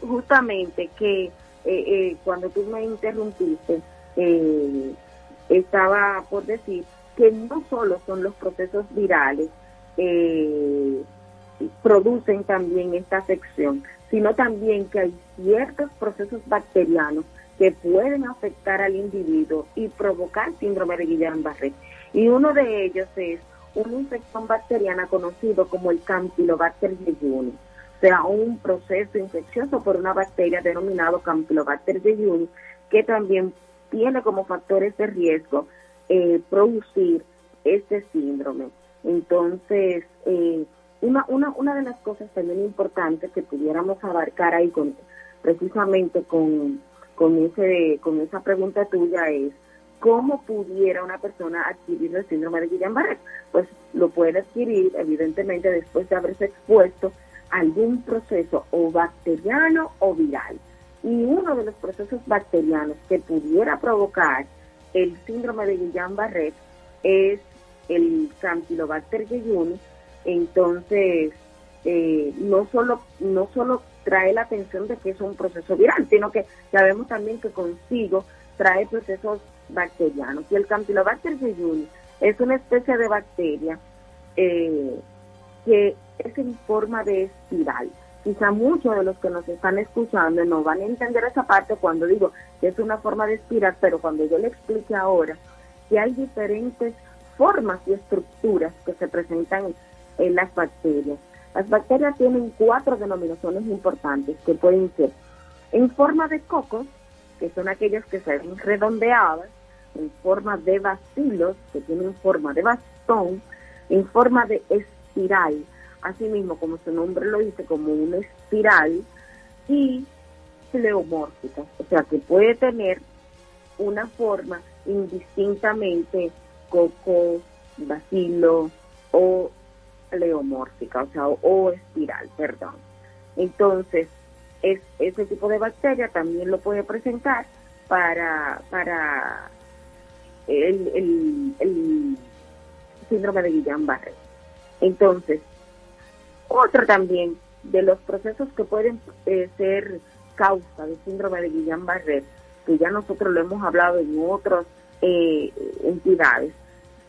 justamente que eh, eh, cuando tú me interrumpiste, eh, estaba por decir que no solo son los procesos virales, eh, producen también esta afección, sino también que hay ciertos procesos bacterianos que pueden afectar al individuo y provocar síndrome de Guillain-Barré. Y uno de ellos es una infección bacteriana conocido como el Campylobacter jejuni, o sea, un proceso infeccioso por una bacteria denominado Campylobacter jejuni, que también tiene como factores de riesgo eh, producir este síndrome. Entonces, eh, una, una, de las cosas también importantes que pudiéramos abarcar ahí con, precisamente con, con, ese, con esa pregunta tuya es, ¿cómo pudiera una persona adquirir el síndrome de Guillain-Barré? Pues lo puede adquirir, evidentemente, después de haberse expuesto a algún proceso o bacteriano o viral. Y uno de los procesos bacterianos que pudiera provocar el síndrome de Guillain-Barré es el Campylobacter jejuni, entonces eh, no solo no solo trae la atención de que es un proceso viral, sino que sabemos también que consigo trae procesos bacterianos. Y el Campylobacter jejuni es una especie de bacteria eh, que es en forma de espiral. Quizá muchos de los que nos están escuchando no van a entender esa parte cuando digo que es una forma de espiral, pero cuando yo le explique ahora que hay diferentes formas y estructuras que se presentan en las bacterias. Las bacterias tienen cuatro denominaciones importantes que pueden ser en forma de cocos, que son aquellas que se ven redondeadas, en forma de bacilos, que tienen forma de bastón, en forma de espiral, así mismo como su nombre lo dice, como una espiral, y pleomórficas, o sea que puede tener una forma indistintamente coco, bacilo o pleomórfica, o sea, o, espiral, perdón. Entonces, es, ese tipo de bacteria también lo puede presentar para, para el, síndrome de Guillain-Barré. Entonces, otro también de los procesos que pueden eh, ser causa de síndrome de Guillain-Barré, que ya nosotros lo hemos hablado en otras eh, entidades,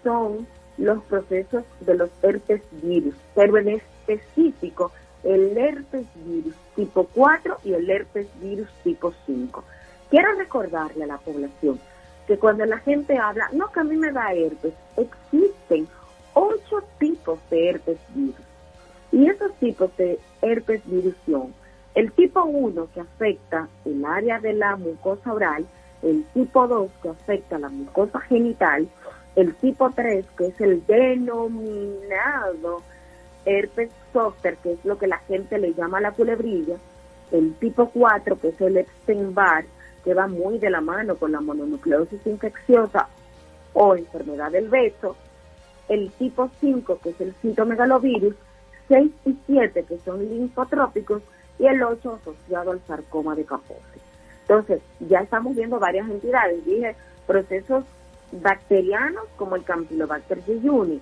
son los procesos de los herpes virus, pero en específico el herpes virus tipo 4 y el herpes virus tipo 5. Quiero recordarle a la población que cuando la gente habla, no que a mí me da herpes, existen ocho tipos de herpes virus. Y esos tipos de herpes virus son el tipo 1 que afecta el área de la mucosa oral, el tipo 2 que afecta la mucosa genital, el tipo 3 que es el denominado herpes zoster, que es lo que la gente le llama la culebrilla, el tipo 4 que es el Epstein-Barr, que va muy de la mano con la mononucleosis infecciosa o enfermedad del beso, el tipo 5 que es el citomegalovirus, 6 y 7 que son linfotrópicos y el 8 asociado al sarcoma de Kaposi. Entonces, ya estamos viendo varias entidades. Dije, procesos bacterianos como el Campylobacter jejuni,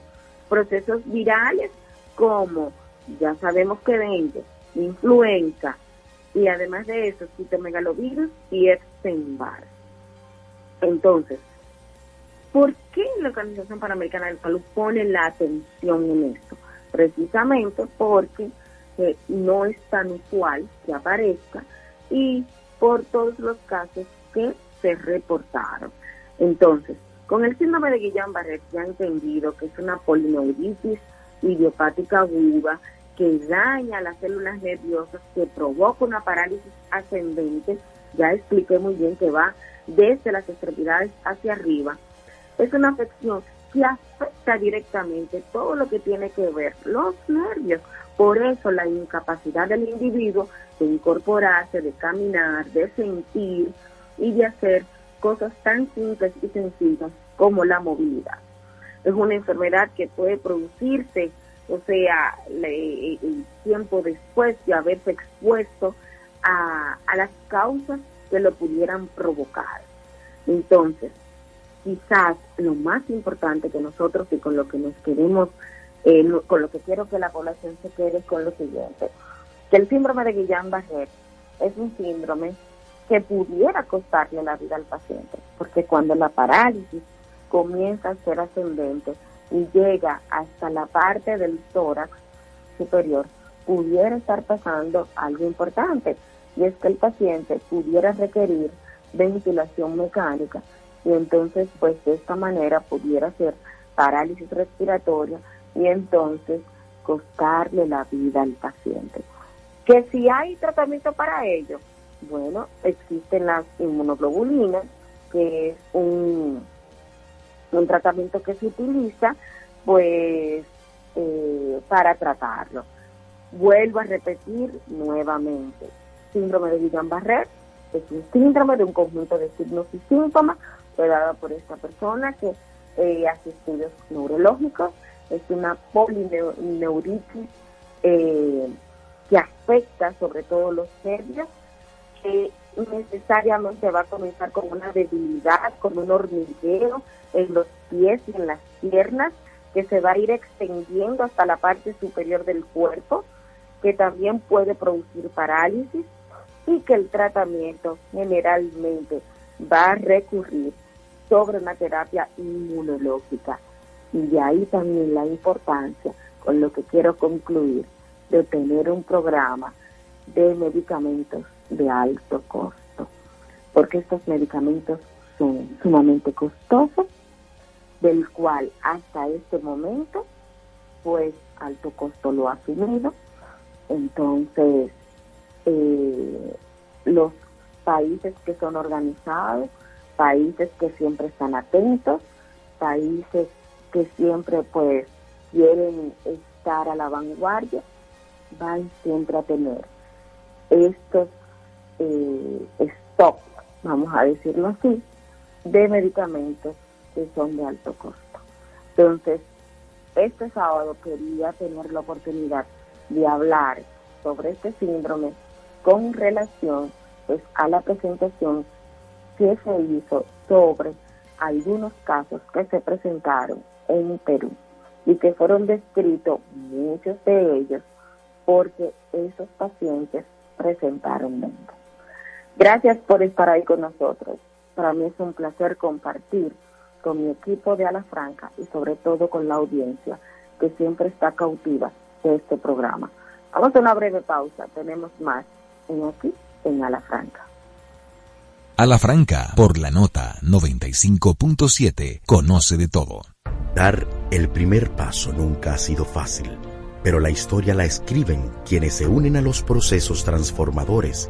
procesos virales como, ya sabemos que dengue, influenza, y además de eso, citomegalovirus y Epstein-Barr. Entonces, ¿por qué la Organización Panamericana de Salud pone la atención en esto? Precisamente porque que no es tan usual que aparezca y por todos los casos que se reportaron. Entonces, con el síndrome de Guillain-Barré ya han entendido que es una polineuritis idiopática aguda que daña las células nerviosas, que provoca una parálisis ascendente, ya expliqué muy bien que va desde las extremidades hacia arriba. Es una afección que afecta directamente todo lo que tiene que ver los nervios, por eso la incapacidad del individuo de incorporarse, de caminar, de sentir y de hacer cosas tan simples y sencillas como la movilidad. Es una enfermedad que puede producirse, o sea, el tiempo después de haberse expuesto a, a las causas que lo pudieran provocar. Entonces, quizás lo más importante que nosotros y con lo que nos queremos eh, con lo que quiero que la población se quede con lo siguiente, que el síndrome de Guillain-Barré es un síndrome que pudiera costarle la vida al paciente, porque cuando la parálisis comienza a ser ascendente y llega hasta la parte del tórax superior, pudiera estar pasando algo importante, y es que el paciente pudiera requerir ventilación mecánica y entonces pues de esta manera pudiera ser parálisis respiratoria y entonces costarle la vida al paciente. Que si hay tratamiento para ello, bueno, existen las inmunoglobulinas, que es un, un tratamiento que se utiliza pues eh, para tratarlo. Vuelvo a repetir nuevamente, síndrome de Guillain-Barré es un síndrome de un conjunto de signos y síntomas dado por esta persona que eh, hace estudios neurológicos es una polineuritis eh, que afecta sobre todo los nervios, que necesariamente va a comenzar con una debilidad, con un hormigueo en los pies y en las piernas, que se va a ir extendiendo hasta la parte superior del cuerpo, que también puede producir parálisis y que el tratamiento generalmente va a recurrir sobre una terapia inmunológica. Y de ahí también la importancia, con lo que quiero concluir, de tener un programa de medicamentos de alto costo, porque estos medicamentos son sumamente costosos, del cual hasta este momento, pues alto costo lo ha asumido. Entonces, eh, los países que son organizados, países que siempre están atentos, países que siempre pues quieren estar a la vanguardia, van siempre a tener estos eh, stock, vamos a decirlo así, de medicamentos que son de alto costo. Entonces, este sábado quería tener la oportunidad de hablar sobre este síndrome con relación pues a la presentación que se hizo sobre algunos casos que se presentaron en Perú y que fueron descritos muchos de ellos porque esos pacientes presentaron dengue. Gracias por estar ahí con nosotros. Para mí es un placer compartir con mi equipo de Alafranca y sobre todo con la audiencia que siempre está cautiva de este programa. Vamos a una breve pausa. Tenemos más en aquí en Alafranca. Alafranca por la nota 95.7. Conoce de todo. Dar el primer paso nunca ha sido fácil, pero la historia la escriben quienes se unen a los procesos transformadores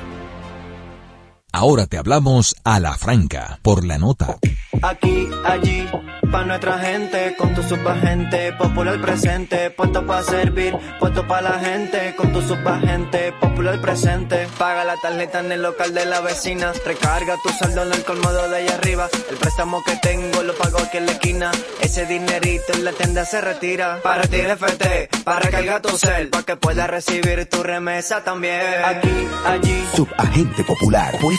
Ahora te hablamos a la franca por la nota. Aquí, allí, pa' nuestra gente, con tu subagente, popular presente, puesto pa' servir, puesto pa' la gente, con tu subagente, popular presente. Paga la tarjeta en el local de la vecina, recarga tu saldo en el colmado de allá arriba, el préstamo que tengo lo pago aquí en la esquina, ese dinerito en la tienda se retira, para ti FT, para recargar tu cel, para que puedas recibir tu remesa también. Aquí, allí, Subagente popular,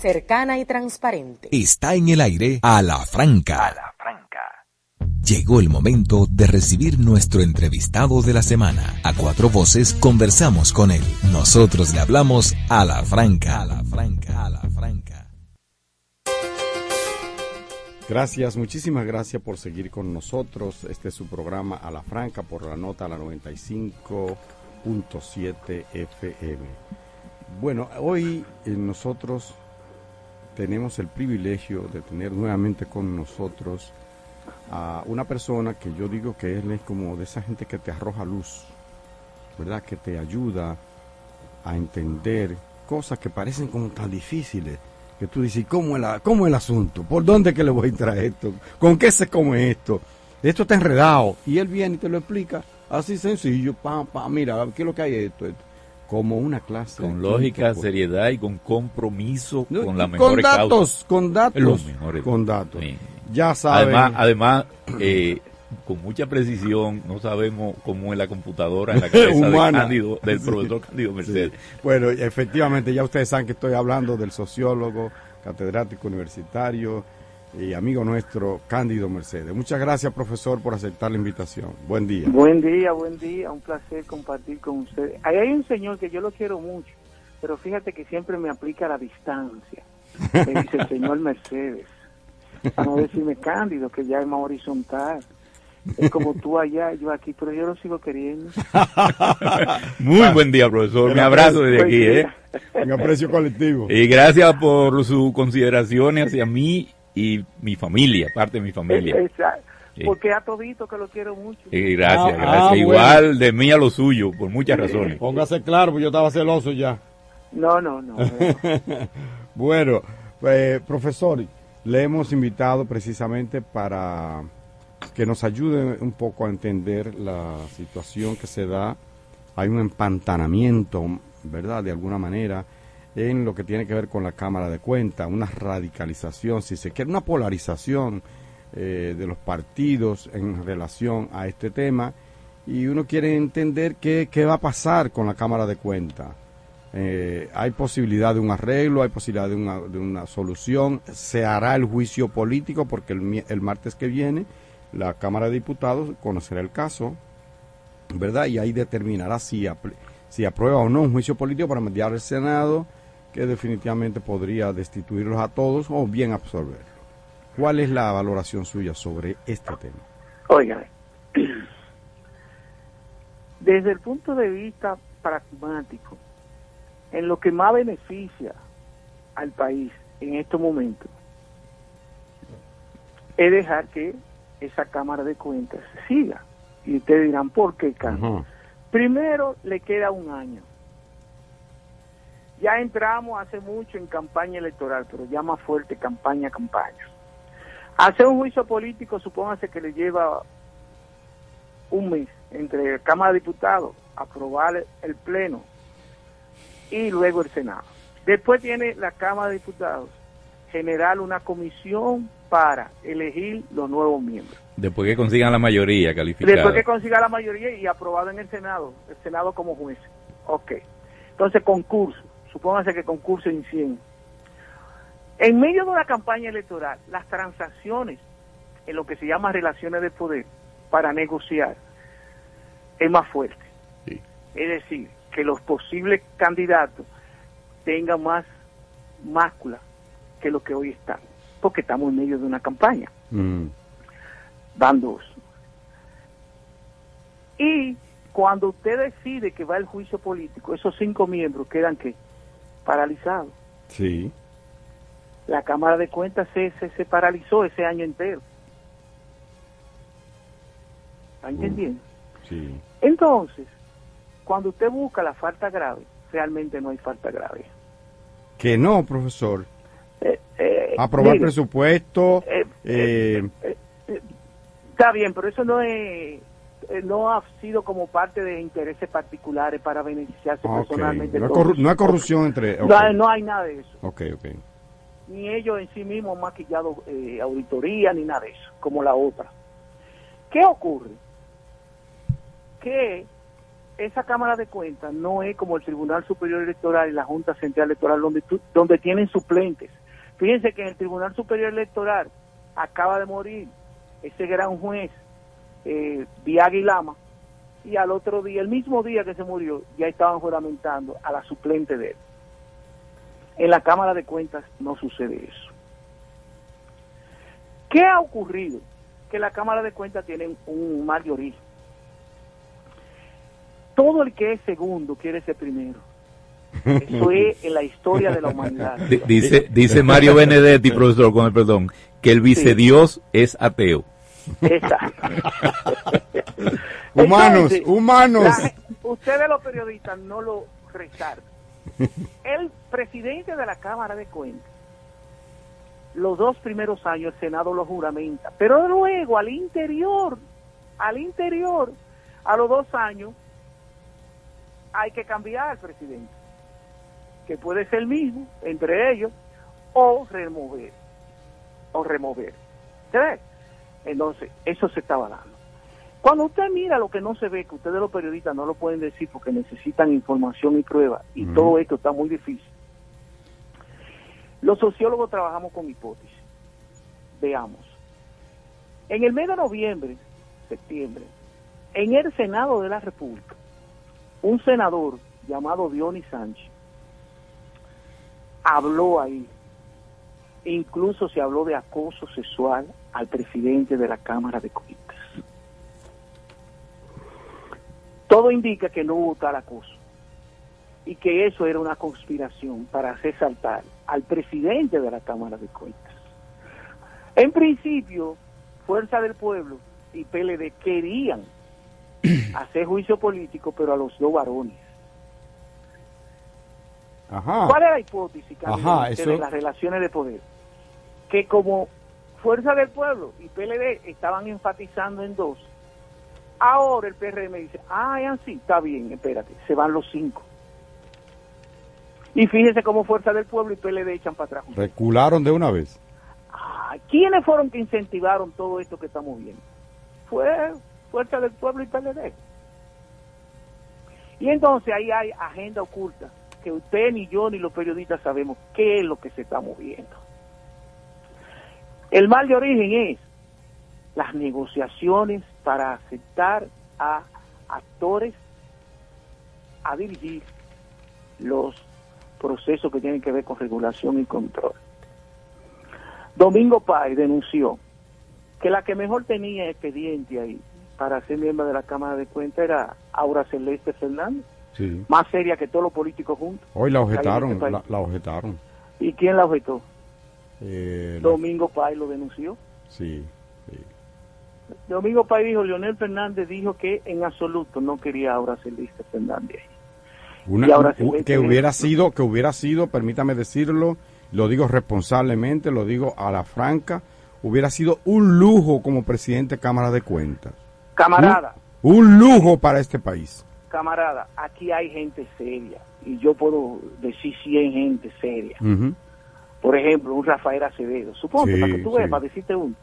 Cercana y transparente. Está en el aire a la franca. Llegó el momento de recibir nuestro entrevistado de la semana. A cuatro voces conversamos con él. Nosotros le hablamos a la franca. A la franca, a la franca. Gracias, muchísimas gracias por seguir con nosotros. Este es su programa A la Franca por la nota a la 95.7 FM. Bueno, hoy eh, nosotros tenemos el privilegio de tener nuevamente con nosotros a una persona que yo digo que él es como de esa gente que te arroja luz, ¿verdad? Que te ayuda a entender cosas que parecen como tan difíciles, que tú dices, ¿cómo es, cómo el asunto? ¿Por dónde que le voy a entrar esto? ¿Con qué se come esto? Esto está enredado. Y él viene y te lo explica así sencillo, pam, pam, mira, ¿qué es lo que hay esto? esto? Como una clase. Con lógica, seriedad y con compromiso no, con la con mejor datos, con datos, Los mejores. con datos. Sí. Ya saben. Además, además eh, con mucha precisión, no sabemos cómo es la computadora en la cabeza de. Cándido, del profesor Cándido Mercedes. Bueno, efectivamente, ya ustedes saben que estoy hablando del sociólogo, catedrático universitario y amigo nuestro, Cándido Mercedes. Muchas gracias, profesor, por aceptar la invitación. Buen día. Buen día, buen día, un placer compartir con ustedes. Ahí hay un señor que yo lo quiero mucho, pero fíjate que siempre me aplica la distancia. Me dice el señor Mercedes. No decirme Cándido, que ya es más horizontal. Es como tú allá, yo aquí, pero yo lo sigo queriendo. Muy buen día, profesor. Me abrazo desde aquí, ¿eh? En aprecio colectivo. Y gracias por su consideración hacia mí y mi familia, parte de mi familia. Exacto. Sí. Porque a todito que lo quiero mucho. Y gracias, Ah, gracias. ah, Igual de mí a lo suyo, por muchas razones. Póngase claro, porque yo estaba celoso ya. No, no, no. bueno, eh, profesor, le hemos invitado precisamente para que nos ayude un poco a entender la situación que se da. Hay un empantanamiento, ¿verdad? De alguna manera, en lo que tiene que ver con la Cámara de Cuentas, una radicalización, si se quiere, una polarización eh, de los partidos en relación a este tema y uno quiere entender qué, qué va a pasar con la Cámara de Cuentas. Eh, hay posibilidad de un arreglo, hay posibilidad de una, de una solución, se hará el juicio político porque el, el martes que viene la Cámara de Diputados conocerá el caso, ¿verdad? Y ahí determinará si, apl- si aprueba o no un juicio político para mediar el Senado, que definitivamente podría destituirlos a todos o bien absolverlos. ¿Cuál es la valoración suya sobre este tema? Oiga, desde el punto de vista pragmático, en lo que más beneficia al país en estos momentos, es dejar que esa Cámara de Cuentas siga. Y ustedes dirán, ¿por qué, Carlos? Primero, le queda un año. Ya entramos hace mucho en campaña electoral, pero ya más fuerte campaña, campaña. Hacer un juicio político, supóngase que le lleva un mes entre Cámara de Diputados, aprobar el Pleno y luego el Senado. Después tiene la Cámara de Diputados generar una comisión para elegir los nuevos miembros. Después que consigan la mayoría calificada. Después que consiga la mayoría y aprobado en el Senado, el Senado como juez. Ok. Entonces, concurso. Supóngase que concurso en 100. En medio de una campaña electoral, las transacciones en lo que se llama relaciones de poder para negociar es más fuerte. Es decir, que los posibles candidatos tengan más máscula que lo que hoy están, porque estamos en medio de una campaña van dos. Y cuando usted decide que va el juicio político, esos cinco miembros quedan que paralizados. Sí. La Cámara de Cuentas se, se, se paralizó ese año entero. ¿Está entendiendo? Sí. Entonces, cuando usted busca la falta grave, realmente no hay falta grave. Que no, profesor. Eh, Aprobar mire, presupuesto. eh, eh, Está bien, pero eso no es eh, no ha sido como parte de intereses particulares para beneficiarse personalmente. No, hay todos. corru- no hay corrupción entre. No, hay- no hay nada de eso. ok, ok. Ni ellos en sí mismos han maquillado eh, auditoría ni nada de eso, como la otra. ¿Qué ocurre? Que esa Cámara de Cuentas no es como el Tribunal Superior Electoral y la Junta Central Electoral, donde, tú- donde tienen suplentes. Fíjense que en el Tribunal Superior Electoral acaba de morir ese gran juez, eh, Diagui Lama, y al otro día, el mismo día que se murió, ya estaban juramentando a la suplente de él. En la Cámara de Cuentas no sucede eso. ¿Qué ha ocurrido? Que la Cámara de Cuentas tiene un mal de origen. Todo el que es segundo quiere ser primero. Eso es en la historia de la humanidad. Di- Dice, dice Mario Benedetti, profesor, con el perdón, que el vicedios es ateo. Exacto. Humanos, Entonces, humanos. la- ustedes los periodistas no lo resaltan. El presidente de la Cámara de Cuentas, los dos primeros años el Senado lo juramenta, pero luego al interior, al interior, a los dos años, hay que cambiar al presidente, que puede ser el mismo entre ellos, o remover, o remover. ¿Ves? Entonces, eso se estaba dando. Cuando usted mira lo que no se ve, que ustedes los periodistas no lo pueden decir porque necesitan información y prueba, y todo esto está muy difícil. Los sociólogos trabajamos con hipótesis. Veamos. En el mes de noviembre, septiembre, en el Senado de la República, un senador llamado Dionis Sánchez habló ahí. Incluso se habló de acoso sexual al presidente de la Cámara de Cuentas. Todo indica que no hubo tal acoso y que eso era una conspiración para hacer saltar al presidente de la Cámara de Cuentas. En principio, Fuerza del Pueblo y PLD querían hacer juicio político, pero a los dos varones. Ajá. ¿Cuál es la hipótesis Ajá, de eso- las relaciones de poder? Que como Fuerza del Pueblo y PLD estaban enfatizando en dos, ahora el PRM dice, ah, así, está bien, espérate, se van los cinco. Y fíjense cómo Fuerza del Pueblo y PLD echan para atrás. Recularon de una vez. ¿Quiénes fueron que incentivaron todo esto que estamos viendo? Fue Fuerza del Pueblo y PLD. Y entonces ahí hay agenda oculta, que usted ni yo ni los periodistas sabemos qué es lo que se está moviendo. El mal de origen es las negociaciones para aceptar a actores a dirigir los procesos que tienen que ver con regulación y control. Domingo Pay denunció que la que mejor tenía expediente ahí para ser miembro de la Cámara de Cuentas era Aura Celeste Fernández, Sí. más seria que todos los políticos juntos. Hoy la objetaron, este la, la objetaron. ¿Y quién la objetó? Eh, Domingo Pay lo denunció. sí, sí. Domingo Pay dijo, Leonel Fernández dijo que en absoluto no quería a Aura Celeste Fernández. Una- Y ahora u- que hubiera sido, que hubiera sido, permítame decirlo, lo digo responsablemente, lo digo a la franca, hubiera sido un lujo como presidente de Cámara de Cuentas. Camarada, Un, un lujo para este país. camarada, aquí hay gente seria. Y yo puedo decir 100 gente seria. Por ejemplo, un Rafael Acevedo. Suponte, Sí, para que tú veas, sí. para decirte uno.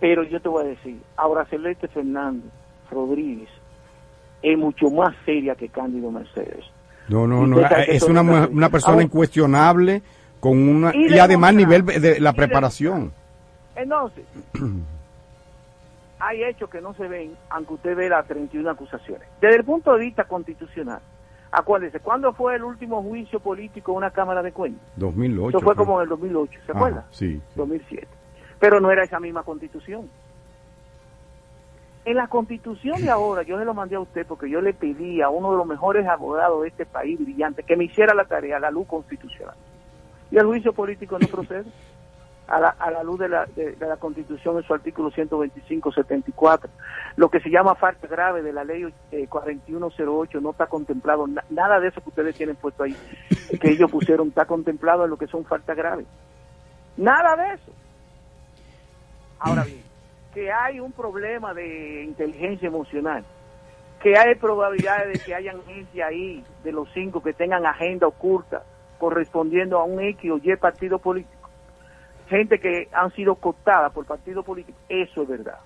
Pero yo te voy a decir, ahora Celeste Fernández Rodríguez es mucho más seria que Cándido Mercedes. No, no, no, que es una, una persona Ahora- incuestionable con una Y y, además nivel de la preparación. Entonces, hay hechos que no se ven, aunque usted ve las 31 acusaciones. Desde el punto de vista constitucional, acuérdese, ¿cuándo fue el último juicio político de una Cámara de Cuentas? 2008. Eso fue como en el 2008, ¿se Ajá, acuerda? sí. 2007. Pero no era esa misma constitución. En la constitución de ahora, yo se lo mandé a usted porque yo le pedí a uno de los mejores abogados de este país, brillante, que me hiciera la tarea, la luz constitucional. Y el juicio político no procede. A la, a la luz de la, de, de la constitución en su artículo 125-74. Lo que se llama falta grave de la ley eh, 4108 no está contemplado. na- nada de eso que ustedes tienen puesto ahí, que ellos pusieron, está contemplado en lo que son faltas graves. Nada de eso. Ahora bien, que hay un problema de inteligencia emocional, que hay probabilidades de que hayan gente ahí de los cinco que tengan agenda oculta correspondiendo a un X o Y partido político, gente que han sido cooptadas por partido político, eso es verdad.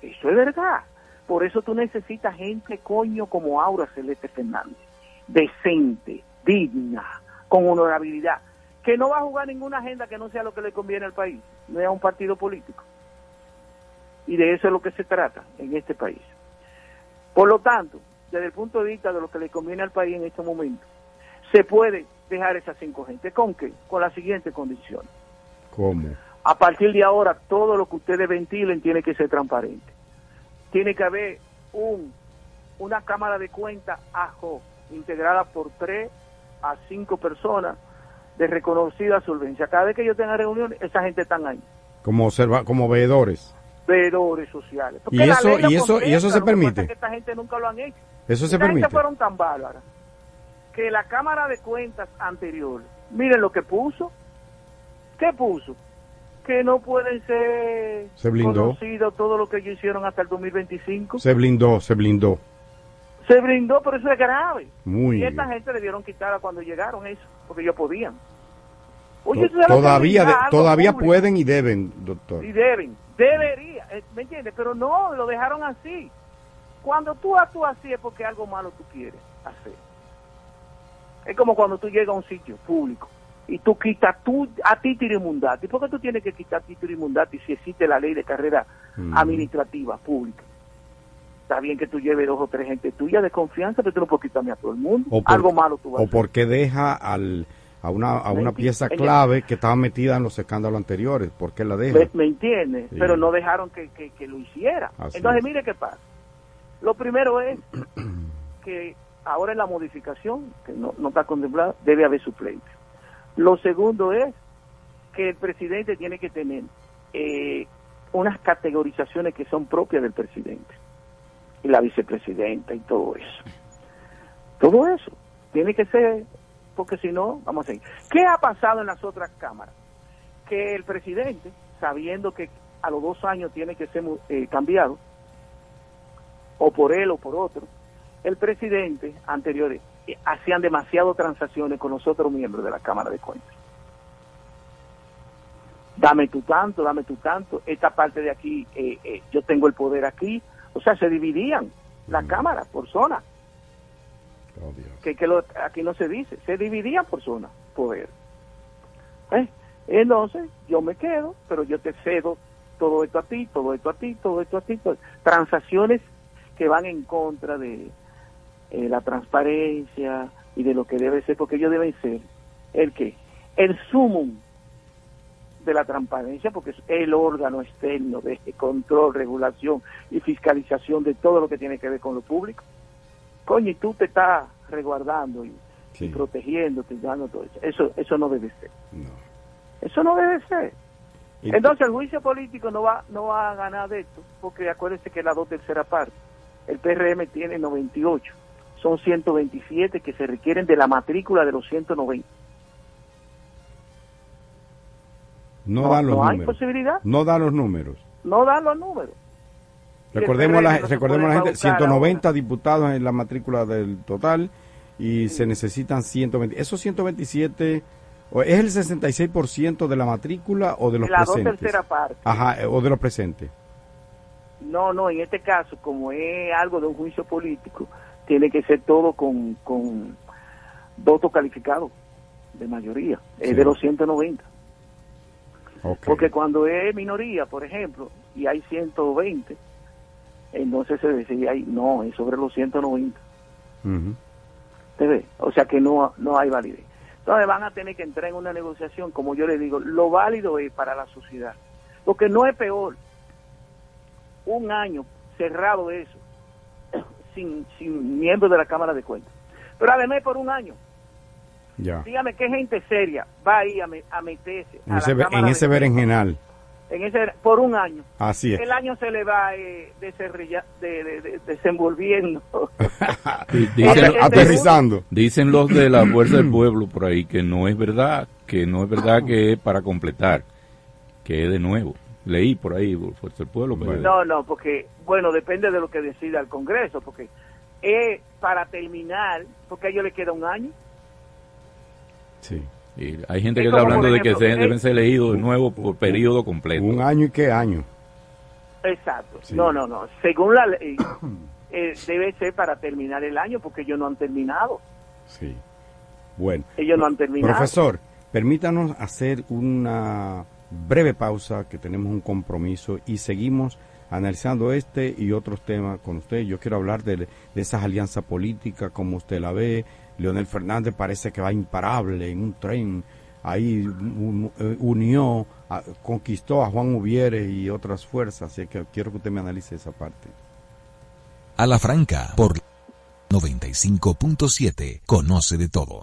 Eso es verdad. Por eso tú necesitas gente coño como Aura Celeste Fernández, decente, digna, con honorabilidad, que no va a jugar ninguna agenda que no sea lo que le conviene al país, no es a un partido político. Y de eso es lo que se trata en este país. Por lo tanto, desde el punto de vista de lo que le conviene al país en este momento, se puede dejar esas cinco gente. ¿Con qué? Con la siguiente condición. ¿Cómo? A partir de ahora, todo lo que ustedes ventilen tiene que ser transparente. Tiene que haber un, una cámara de cuentas AJO, integrada por tres a cinco personas de reconocida solvencia. Cada vez que yo tenga reuniones, esa gente están ahí. Como observa, como veedores. Veedores sociales. Porque ¿Y eso- y eso- y eso se permite? que esta gente nunca lo han hecho. Eso se Esta gente permite. fueron tan bárbaras que la Cámara de Cuentas anterior, miren lo que puso. ¿Qué puso? Que no pueden ser Se blindó. todo lo que ellos hicieron hasta el 2025. Se blindó, se blindó. Se brindó, pero eso es grave. Muy y esta bien. gente debieron quitarla cuando llegaron eso, porque ellos podían. Oye, todavía, de- todavía público. pueden y deben, doctor. Y deben, debería, eh, ¿me entiendes? Pero no, lo dejaron así. Cuando tú actúas así es porque algo malo tú quieres hacer. Es como cuando tú llegas a un sitio público y tú quitas tú, a título inmundati. ¿Por qué tú tienes que quitar título inmundati si existe la ley de carrera Mm. administrativa pública? Está bien que tú lleves dos o tres gente tuya de confianza, pero tú no puedes quitarme a todo el mundo. O, por- algo malo tú vas a o hacer. porque deja al, a una, a una pieza clave que estaba metida en los escándalos anteriores. ¿Por qué la deja? ¿Me, me entiendes? Sí. Pero no dejaron que, que- que lo hiciera. Así Entonces, es. mire qué pasa. Lo primero es que ahora en la modificación, que no, está contemplada, debe haber suplente. Lo segundo es que el presidente tiene que tener eh, unas categorizaciones que son propias del presidente. Y la vicepresidenta y todo eso. Todo eso. Tiene que ser, porque si no, vamos a seguir. ¿Qué ha pasado en las otras cámaras? Que el presidente, sabiendo que a los dos años tiene que ser eh, cambiado, o por él o por otro, el presidente anteriores eh, hacían demasiado transacciones con los otros miembros de la Cámara de Cuentas. dame tu tanto, dame tu tanto, esta parte de aquí, eh, eh, yo tengo el poder aquí. O sea, se dividían la cámara por zona. Que, que lo, aquí no se dice, se dividían por zona, poder. ¿Eh? Entonces, yo me quedo, pero yo te cedo todo esto a ti, todo esto a ti, todo esto a ti. Transacciones que van en contra de eh, la transparencia y de lo que debe ser, porque ellos deben ser el que el sumum de la transparencia, porque es el órgano externo de control, regulación y fiscalización de todo lo que tiene que ver con lo público. Coño, y tú te estás resguardando y, y protegiéndote, dando todo eso. Eso, eso no debe ser. Eso no debe ser. Entonces el juicio político no va, no va a ganar de esto, porque acuérdense que la dos tercera parte, el PRM tiene 98, son 127 que se requieren de la matrícula de los 190. No, No, dan los no hay números. posibilidad. No dan los números. No dan los números. Recordemos, la, no recordemos la gente, embaucar 190 diputados en la matrícula del total y se necesitan 120. Esos 127, o ¿es el 66% de la matrícula o de los La dos presentes? tercera parte. Ajá, o de los presentes. No, no, en este caso, como es algo de un juicio político, tiene que ser todo con, con voto calificado de mayoría, es de los 190. Ok. Porque cuando es minoría, por ejemplo, y hay 120, entonces se decide ahí, no, es sobre los 190. Ujú. ¿Te ves? O sea que no, no hay validez. Entonces van a tener que entrar en una negociación, como yo le digo, lo válido es para la sociedad. Porque no es peor un año cerrado eso, sin, sin miembros de la Cámara de Cuentas. Pero además por un año. Ya. Dígame qué gente seria va ahí a, me- a meterse En a ese, la en berenjenal. En ese, por un año. Así es. El año se le va eh, de, de- de- desenvolviendo. Di- este- aterrizando. Dicen los de la Fuerza del Pueblo por ahí que no es verdad, que no es verdad que es para completar, que es de nuevo. Leí por ahí, por Fuerza del Pueblo. pero- No, no, porque, bueno, depende de lo que decida el Congreso, porque es para terminar, porque a ellos les queda un año. Sí. Y hay gente Es que está hablando de que se, deben ser leídos de nuevo por periodo completo. Un año y qué año. Exacto. No, no, no. Según la ley, eh, debe ser para terminar el año, porque ellos no han terminado. Sí. Bueno. Ellos no han terminado. Profesor, permítanos hacer una breve pausa, que tenemos un compromiso y seguimos analizando este y otros temas con usted. Yo quiero hablar de, de esas alianzas políticas, como usted la ve. Leonel Fernández parece que va imparable en un tren. Ahí eh, unió, conquistó a Juan Ubiere y otras fuerzas. Así que quiero que usted me analice esa parte. A la franca, por 95.7, conoce de todo.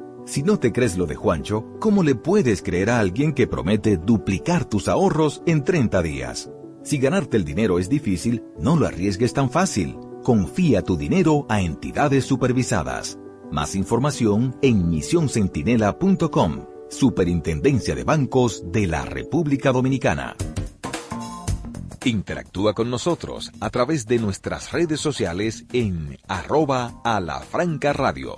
Si no te crees lo de Juancho, ¿cómo le puedes creer a alguien que promete duplicar tus ahorros en 30 días? Si ganarte el dinero es difícil, no lo arriesgues tan fácil. Confía tu dinero a entidades supervisadas. Más información en misioncentinela.com, Superintendencia de Bancos de la República Dominicana. Interactúa con nosotros a través de nuestras redes sociales en arroba a la franca radio.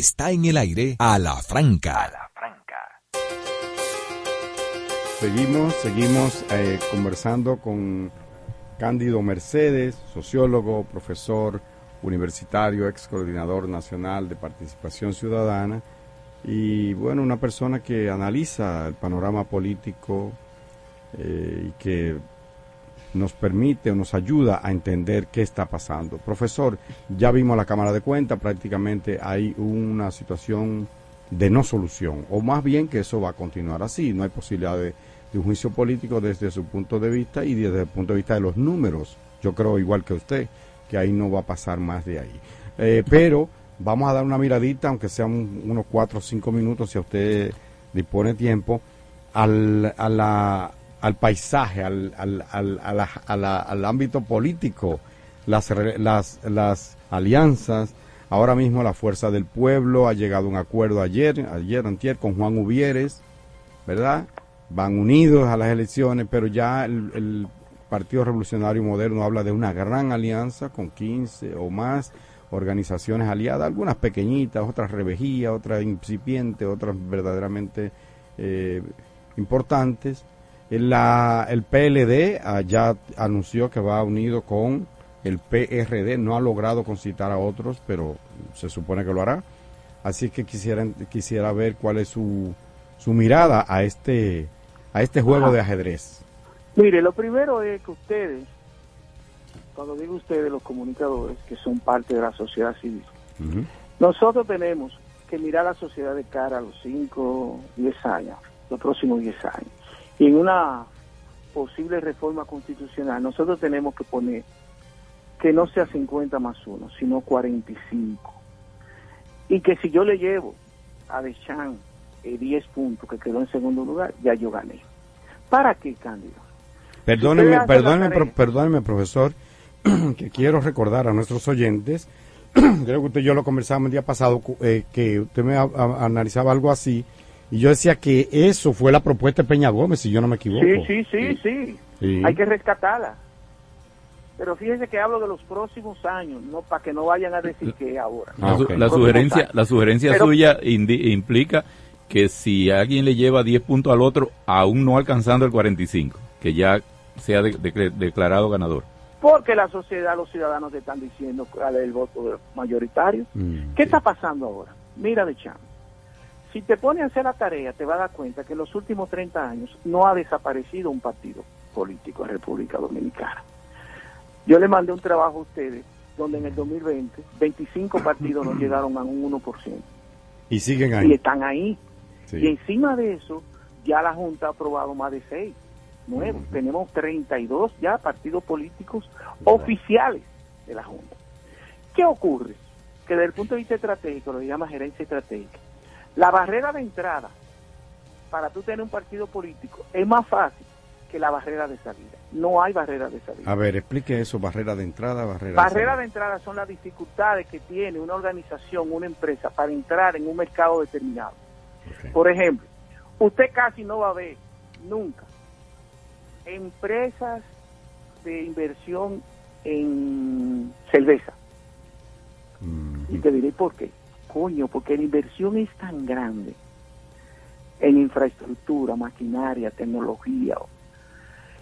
Está en el aire a la franca. Seguimos, seguimos eh, conversando con Cándido Mercedes, sociólogo, profesor universitario, ex coordinador nacional de participación ciudadana y bueno, una persona que analiza el panorama político eh, y que nos permite o nos ayuda a entender qué está pasando. Profesor, ya vimos la Cámara de Cuentas, prácticamente hay una situación de no solución, o más bien que eso va a continuar así, no hay posibilidad de, de un juicio político desde su punto de vista y desde el punto de vista de los números. Yo creo igual que usted, que ahí no va a pasar más de ahí. Eh, pero vamos a dar una miradita, aunque sean unos cuatro o cinco minutos, si a usted dispone tiempo, al, a la, al paisaje, al, al, al, a al ámbito político, las, las, las alianzas. Ahora mismo la Fuerza del Pueblo ha llegado a un acuerdo ayer, ayer, antier, con Juan Uvieres, ¿verdad? Van unidos a las elecciones, pero ya el, el Partido Revolucionario Moderno habla de una gran alianza con 15 o más organizaciones aliadas, algunas pequeñitas, otras revejías, otras incipientes, otras verdaderamente eh, importantes. La, el PLD ah, ya anunció que va unido con el PRD, no ha logrado concitar a otros, pero se supone que lo hará. Así que quisiera, quisiera ver cuál es su, su mirada a este, a este juego de ajedrez. Mire, lo primero es que ustedes, cuando digo ustedes, los comunicadores, que son parte de la sociedad civil, nosotros tenemos que mirar a la sociedad de cara a los 5, 10 años, los próximos 10 años. Y en una posible reforma constitucional, nosotros tenemos que poner que no sea 50 más 1, sino 45. Y que si yo le llevo a Deschamps eh, 10 puntos, que quedó en segundo lugar, ya yo gané. ¿Para qué, Cándido? Perdóneme, perdóneme, pro- perdóneme, profesor, que quiero recordar a nuestros oyentes, creo que usted y yo lo conversábamos el día pasado, eh, que usted me a- a- analizaba algo así, y yo decía que eso fue la propuesta de Peña Gómez, si yo no me equivoco. Sí, sí, sí, sí. Sí. Hay que rescatarla. Pero fíjese que hablo de los próximos años, no para que no vayan a decir que ahora. La, sugerencia, la sugerencia Pero- suya indi- implica que si alguien le lleva 10 puntos al otro, aún no alcanzando el 45, que ya sea de- de- declarado ganador. Porque la sociedad, los ciudadanos te están diciendo cuál es el voto mayoritario. Mm, ¿Qué está pasando ahora? Mira de Cham. Si te pones a hacer la tarea, te vas a dar cuenta que en los últimos 30 años no ha desaparecido un partido político en República Dominicana. Yo le mandé un trabajo a ustedes donde en el 2020 25 partidos no llegaron a un 1%. Y siguen Y ahí. están ahí. Sí. Y encima de eso, ya la Junta ha aprobado más de 6 nuevos. Tenemos 32 ya partidos políticos oficiales de la Junta. ¿Qué ocurre? Que desde el punto de vista estratégico, lo que llama gerencia estratégica, la barrera de entrada para tú tener un partido político es más fácil que la barrera de salida. No hay barrera de salida. A ver, explique eso, barrera de entrada, barrera Barrera de de entrada son las dificultades que tiene una organización, una empresa para entrar en un mercado determinado. Por ejemplo, usted casi no va a ver nunca empresas de inversión en cerveza. Y te diré por qué. Coño, porque la inversión es tan grande en infraestructura, maquinaria, tecnología.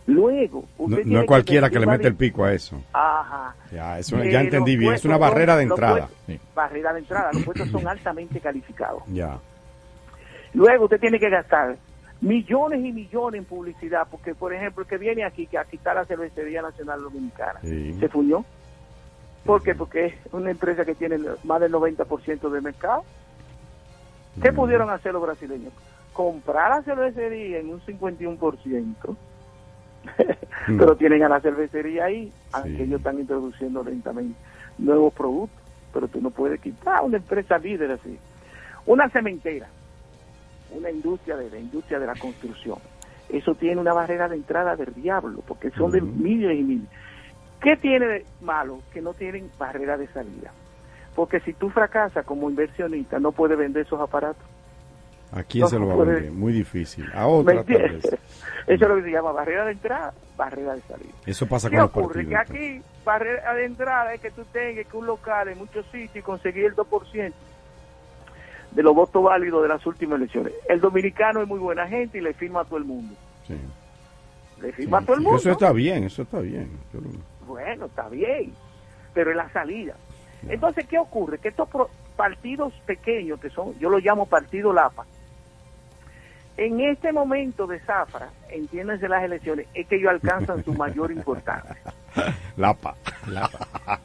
Luego, No, usted no tiene es cualquiera que le invertir mete el pico a eso. Ajá. Ya, eso, Eh, ya entendí bien, es una barrera de entrada. puestos- Barrera de entrada, los puestos son altamente calificados. Ya. Luego usted tiene que gastar millones y millones en publicidad, porque por ejemplo el que viene aquí, que aquí está la Cervecería Nacional Dominicana, Sí. se fuñó. ¿Por qué? Porque es una empresa que tiene más del 90% del mercado. ¿Qué pudieron hacer los brasileños? Comprar la cervecería en un 51%, pero tienen a la cervecería ahí, aunque ellos están introduciendo lentamente nuevos productos, pero tú no puedes quitar una empresa líder así. Una cementera, una industria de la industria de la construcción. Eso tiene una barrera de entrada del diablo, porque son de miles y miles. ¿Qué tiene de malo? Que no tienen barrera de salida. Porque si tú fracasas como inversionista, no puedes vender esos aparatos. ¿A quién No se lo va a puede- vender? Muy difícil. A ¿Me otra tal entiendes? vez. Eso es lo que se llama barrera de entrada, barrera de salida. Eso pasa ¿Qué con los ocurre? Que partidos. aquí, barrera de entrada es que tú tengas que un local en muchos sitios y conseguir el 2% de los votos válidos de las últimas elecciones. El dominicano es muy buena gente y le firma a todo el mundo. Sí. Le firma a todo el mundo. Eso está bien, eso está bien. Yo lo- Bueno, está bien, pero es la salida. Entonces, ¿qué ocurre? Que estos pro- partidos pequeños, que son, yo los llamo partido Lapa, en este momento de zafra, entiéndanse las elecciones, es que ellos alcanzan su mayor importancia. Lapa. Lapa.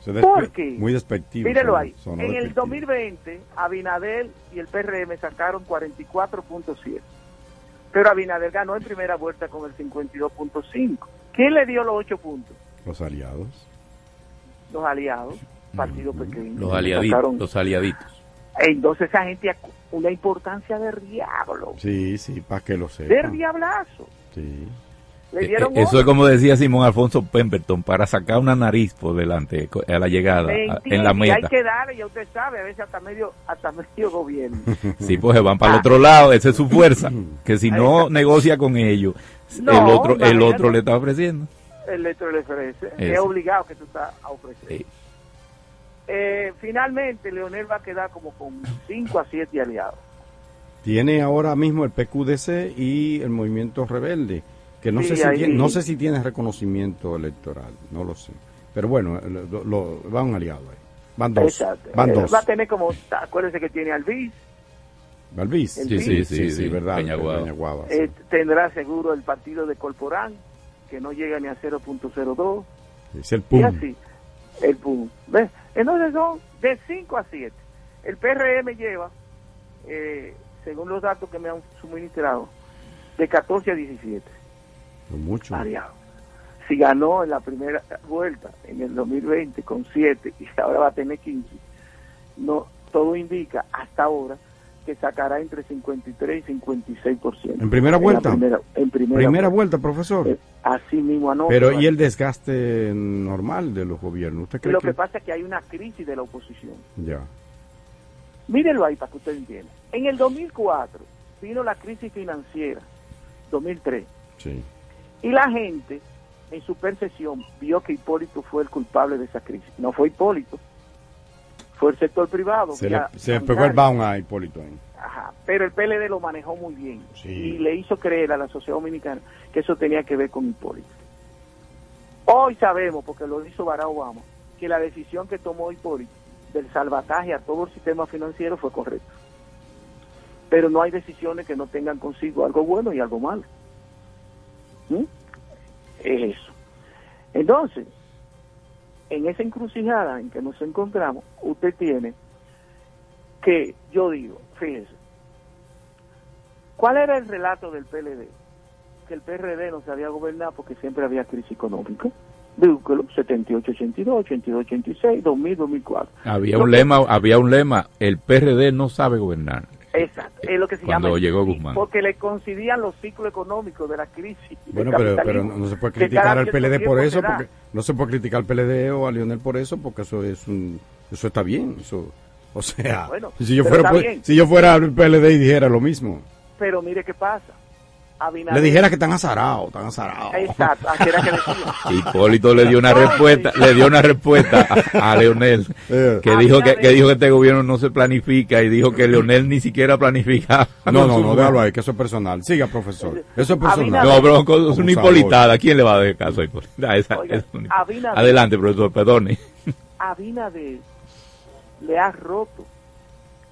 Eso es ¿Por despe- qué? Muy despectivo. Mírelo ahí. En el despectivo. 2020, Abinadel y el PRM sacaron 44.7. Pero Abinader ganó en primera vuelta con el 52.5. ¿Quién le dio los 8 puntos? Los aliados. Los aliados, partidos pequeños. Los aliaditos. Los aliaditos. Entonces esa gente una importancia de diablo, Sí, sí, para que lo de sepan. diablazo. Sí. Le Eh, dieron eh, Eso es como decía Simón Alfonso Pemberton, para sacar una nariz por delante a la llegada, en la Y hay meta. que darle, ya usted sabe, a veces hasta medio, hasta medio gobierno. Sí, pues se van para el otro lado, esa es su fuerza. Que si no negocia con ellos, No, el otro el otro le está ofreciendo. El letrero le ofrece. Es obligado que tú estás a ofrecer. Sí. Eh, finalmente, Leonel va a quedar como con 5 a 7 aliados. Tiene ahora mismo el PQDC y el Movimiento Rebelde, que no, Sí, sé, si ahí- tiene, no sé si tiene reconocimiento electoral, no lo sé. Pero bueno, lo, lo- va un aliado ahí. Van dos. Exacto. Van Eh, dos. Va a tener como, acuérdense que tiene al BIS, Valvis. El Sí, sí, sí, sí, verdad. Peñaguaba. Peñaguaba, sí. eh, tendrá seguro el partido de Corporán, que no llega ni a 0.02. Es el Y PUM. así, el PUM. ¿Ves? Entonces son de 5 a 7. El PRM lleva, eh, según los datos que me han suministrado, de 14 a 17. Mucho. aliados. Si ganó en la primera vuelta, en el 2020, con 7, y ahora va a tener 15, no, todo indica hasta ahora que sacará entre 53 y 56%. ¿En primera vuelta? primera- en primera, Primera vuelta. vuelta, profesor. Eh, Así mismo anoche. Pero. ¿y el desgaste normal de los gobiernos? ¿Usted cree Lo que...? que pasa es que hay una crisis de la oposición. Ya. Mírenlo ahí para que usted entienda. En el 2004 vino la crisis financiera, 2003, Sí. y la gente, en su percepción, vio que Hipólito fue el culpable de esa crisis. No fue Hipólito, fue el sector privado. Se le, se pegó el baun a Hipólito ahí. Ajá, pero el PLD lo manejó muy bien Sí. y le hizo creer a la sociedad dominicana que eso tenía que ver con Hipólito. Hoy sabemos, porque lo hizo Barack Obama, que la decisión que tomó Hipólito del salvataje a todo el sistema financiero fue correcta. Pero no hay decisiones que no tengan consigo algo bueno y algo malo. ¿Mm? Es eso. Entonces, en esa encrucijada en que nos encontramos, usted tiene que, yo digo, fíjese, ¿cuál era el relato del PLD? Que el PRD no sabía gobernar porque siempre había crisis económica. Búsquelo, 78, 82, 82, 86, 2000, 2004. Había Lo un que- lema, había un lema, el PRD no sabe gobernar. Exacto, es lo que se Cuando llama. llegó Guzmán. Porque le coincidían los ciclos económicos de la crisis. Bueno, pero, pero no se puede criticar al PLD por eso, porque no se puede criticar al PLD o a Lionel por eso, porque eso es un, eso está bien, eso, o sea, Bueno, si yo fuera, pues, si yo fuera al PLD y dijera lo mismo, Pero mire qué pasa. Abinader- le dijera que están azarados, están azarados. Exacto, así era que decía. Hipólito le dio una respuesta, le dio una respuesta a, a Leonel, Eh. que dijo que, que dijo que este gobierno no se planifica y dijo que Leonel ni siquiera planificaba. No, no, no, déjalo ahí, que eso es personal. Siga, profesor. Eso es personal. No, pero con una hipolitada, ¿quién le va a dar caso a Hipólita? Esa- Oiga, es Adelante, profesor, perdone. Abinader le ha roto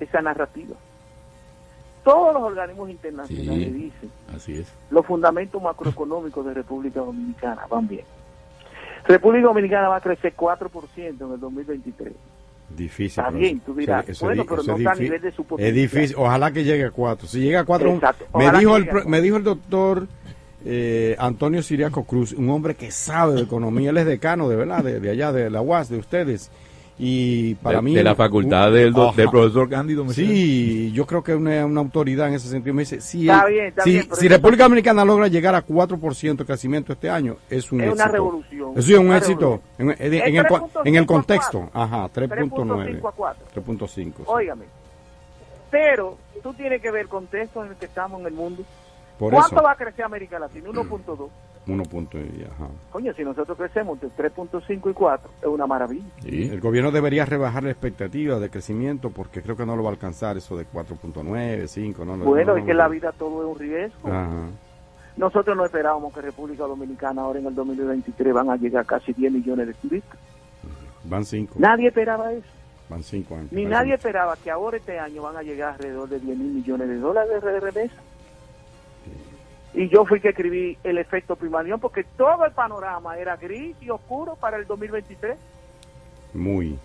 esa narrativa. Todos los organismos internacionales Sí. dicen Así es. los fundamentos macroeconómicos de República Dominicana van bien. República Dominicana va a crecer 4% en el 2023. Difícil. Está bien, tú dirás, eso- bueno, pero es no está a nivel de su Es potencial. difícil, ojalá que llegue a cuatro. Si llega a cuatro, Exacto, me ojalá dijo, el, a me dijo el doctor eh, Antonio Siriaco Cruz, un hombre que sabe de economía, él es decano de verdad, de, de allá, de la UAS, de ustedes. Y para de, mí... De la facultad del, do, Ajá. del profesor Cándido Mercedes. Sí, yo creo que una, una autoridad en ese sentido me dice, si, Está el- bien, está si, bien, República Dominicana logra llegar a 4% de crecimiento este año, es un Es éxito. una revolución, Eso es un éxito. En, en- en el, con- 3.5 en el contexto. 4. Ajá, 3.9. 3.5 a 4. 3.5. sí. Óigame. Pero tú tienes que ver el contexto en el que estamos en el mundo. Por ¿Cuánto eso. va a crecer América Latina? 1.2. 1 punto y- ajá. Coño, si nosotros crecemos entre 3.5 y 4, es una maravilla. El gobierno debería rebajar la expectativa de crecimiento porque creo que no lo va a alcanzar eso de 4.9, 5. No, no, Bueno, no, es que la vida todo es un riesgo. Ajá. Nosotros no esperábamos que República Dominicana ahora en el 2023 van a llegar casi 10 millones de turistas. Van 5. Nadie esperaba eso. Van 5 años. Ni nadie esperaba que ahora este año van a llegar alrededor de 10 mil millones de dólares de remesa. Y yo fui que escribí el efecto Pimalión porque todo el panorama era gris y oscuro para el 2023. Muy.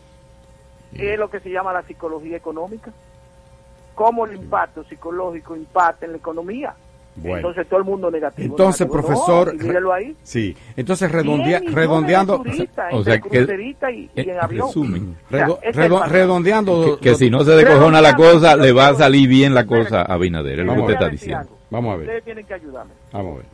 Es lo que se llama la psicología económica. Cómo el impacto psicológico impacta en la economía. Bueno. Entonces todo el mundo negativo. Entonces, negativo. profesor, No, ahí. Sí, entonces redondea- 10 millones redondeando, o sea, que- crucerita y, y en en avión. resumen. O sea, redo- ese es redo- el redondeando, Que, que si no se decojona la cosa, le va a salir bien la cosa a Abinader, es lo que usted está diciendo. Vamos a ver, Ustedes tienen que ayudarme. vamos a ver.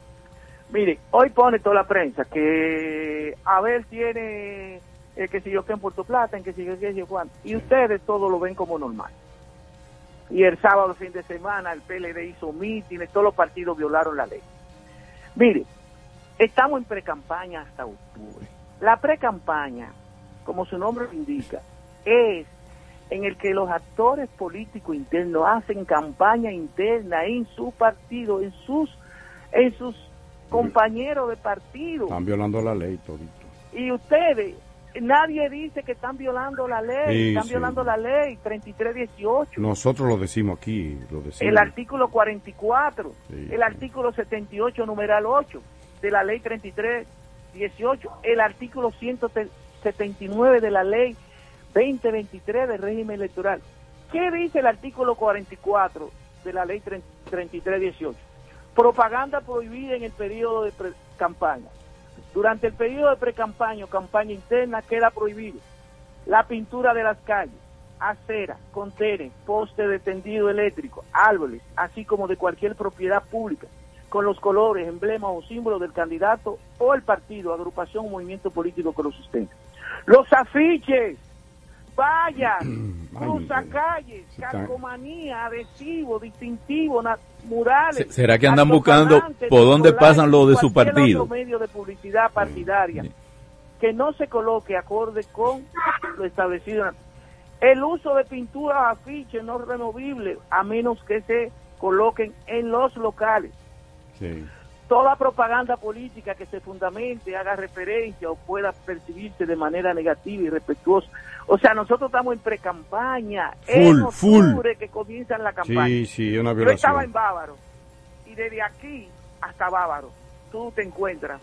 Mire, hoy pone toda la prensa que Abel tiene, eh, que si yo que en Puerto Plata, en que si yo que yo cuánto. Y ustedes todo lo ven como normal. Y el sábado, fin de semana, el PLD hizo mítines, todos los partidos violaron la ley. Mire, estamos en precampaña hasta octubre. La precampaña, como su nombre lo indica, es en el que los actores políticos internos hacen campaña interna en su partido, en sus, en sus compañeros de partido. Están violando la ley todito. Y ustedes, nadie dice que están violando la ley, Sí, están sí. violando la ley 3318. Nosotros lo decimos aquí, lo decimos. El artículo 44, Sí, el artículo 78, numeral 8 de la ley 3318, el artículo 179 de la ley 2023 del régimen electoral. ¿Qué dice el artículo 44 de la ley 3318? Propaganda prohibida en el periodo de pre- campaña. Durante el periodo de pre-campaña o campaña interna queda prohibido la pintura de las calles, aceras, contenes, postes de tendido eléctrico, árboles, así como de cualquier propiedad pública, con los colores, emblemas o símbolos del candidato o el partido, agrupación o movimiento político que lo sustenta. Los afiches, vallas, cruzacalles, calcomanía, adhesivo, distintivo, murales. Se- ¿Será que andan buscando por dónde pasan los de su partido? medio de publicidad partidaria que no se coloque acorde con lo establecido. El uso de pinturas o afiches no removibles, a menos que se coloquen en los locales. Sí. Toda propaganda política que se fundamente, haga referencia o pueda percibirse de manera negativa y respetuosa. O sea, nosotros estamos en pre-campaña, en Full, full. octubre que comienzan la campaña. Sí, sí, una Yo estaba en Bávaro y desde aquí hasta Bávaro tú te encuentras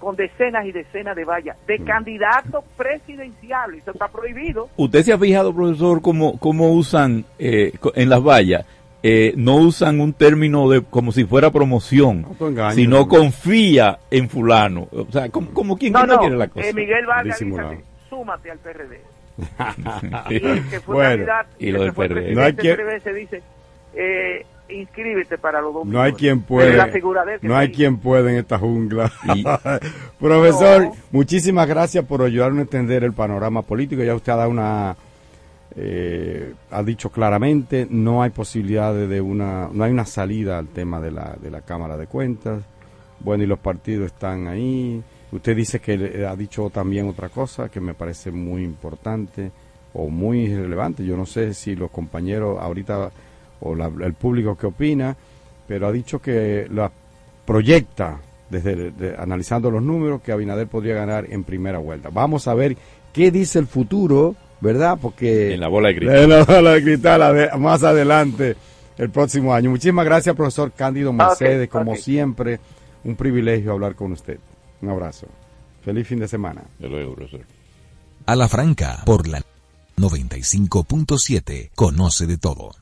con decenas y decenas de vallas de Mm. candidatos presidenciales. Eso está prohibido. ¿Usted se ha fijado, profesor, cómo, cómo usan eh, en las vallas? Eh, no usan un término de como si fuera promoción, sino confía en fulano. O sea, como, como quien No, no, no, quiere la cosa. eh, Miguel Vargas, súmate al PRD. Y el que fue Bueno, candidato y el lo del PRD. No hay quien- se dice, eh, inscríbete para los dos No hay quien puede. No hay quien puede en esta jungla. Profesor, No. muchísimas gracias por ayudarnos a entender el panorama político. Ya usted ha dado una. eh, ha dicho claramente, no hay posibilidad de, de una. No hay una salida al tema de la, de la Cámara de Cuentas. Bueno, y los partidos están ahí. Usted dice que le- ha dicho también otra cosa que me parece muy importante o muy relevante. Yo no sé si los compañeros ahorita o la- el público que opina, pero ha dicho que la proyecta desde de- analizando los números que Abinader podría ganar en primera vuelta. Vamos a ver qué dice el futuro, ¿verdad? Porque En la bola de cristal. en la bola de cristal más adelante el próximo año. Muchísimas gracias, profesor Cándido Mercedes, como siempre, un privilegio hablar con usted. Un abrazo. Feliz fin de semana. De luego, profesor. A la franca, por la 95.7, conoce de todo.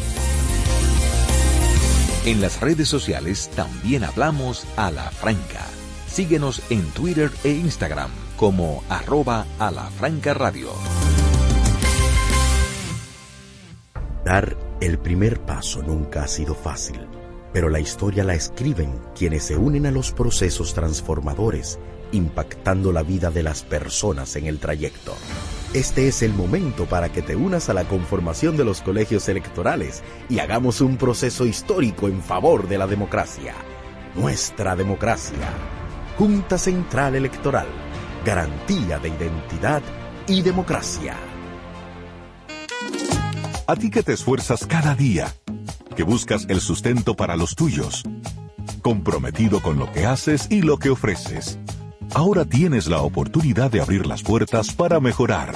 En las redes sociales también hablamos a la franca. Síguenos en Twitter e Instagram como arroba a la franca radio. Dar el primer paso nunca ha sido fácil, pero la historia la escriben quienes se unen a los procesos transformadores, impactando la vida de las personas en el trayecto. Este es el momento para que te unas a la conformación de los colegios electorales y hagamos un proceso histórico en favor de la democracia. Nuestra democracia. Junta Central Electoral. Garantía de identidad y democracia. A ti que te esfuerzas cada día, que buscas el sustento para los tuyos, comprometido con lo que haces y lo que ofreces. Ahora tienes la oportunidad de abrir las puertas para mejorar,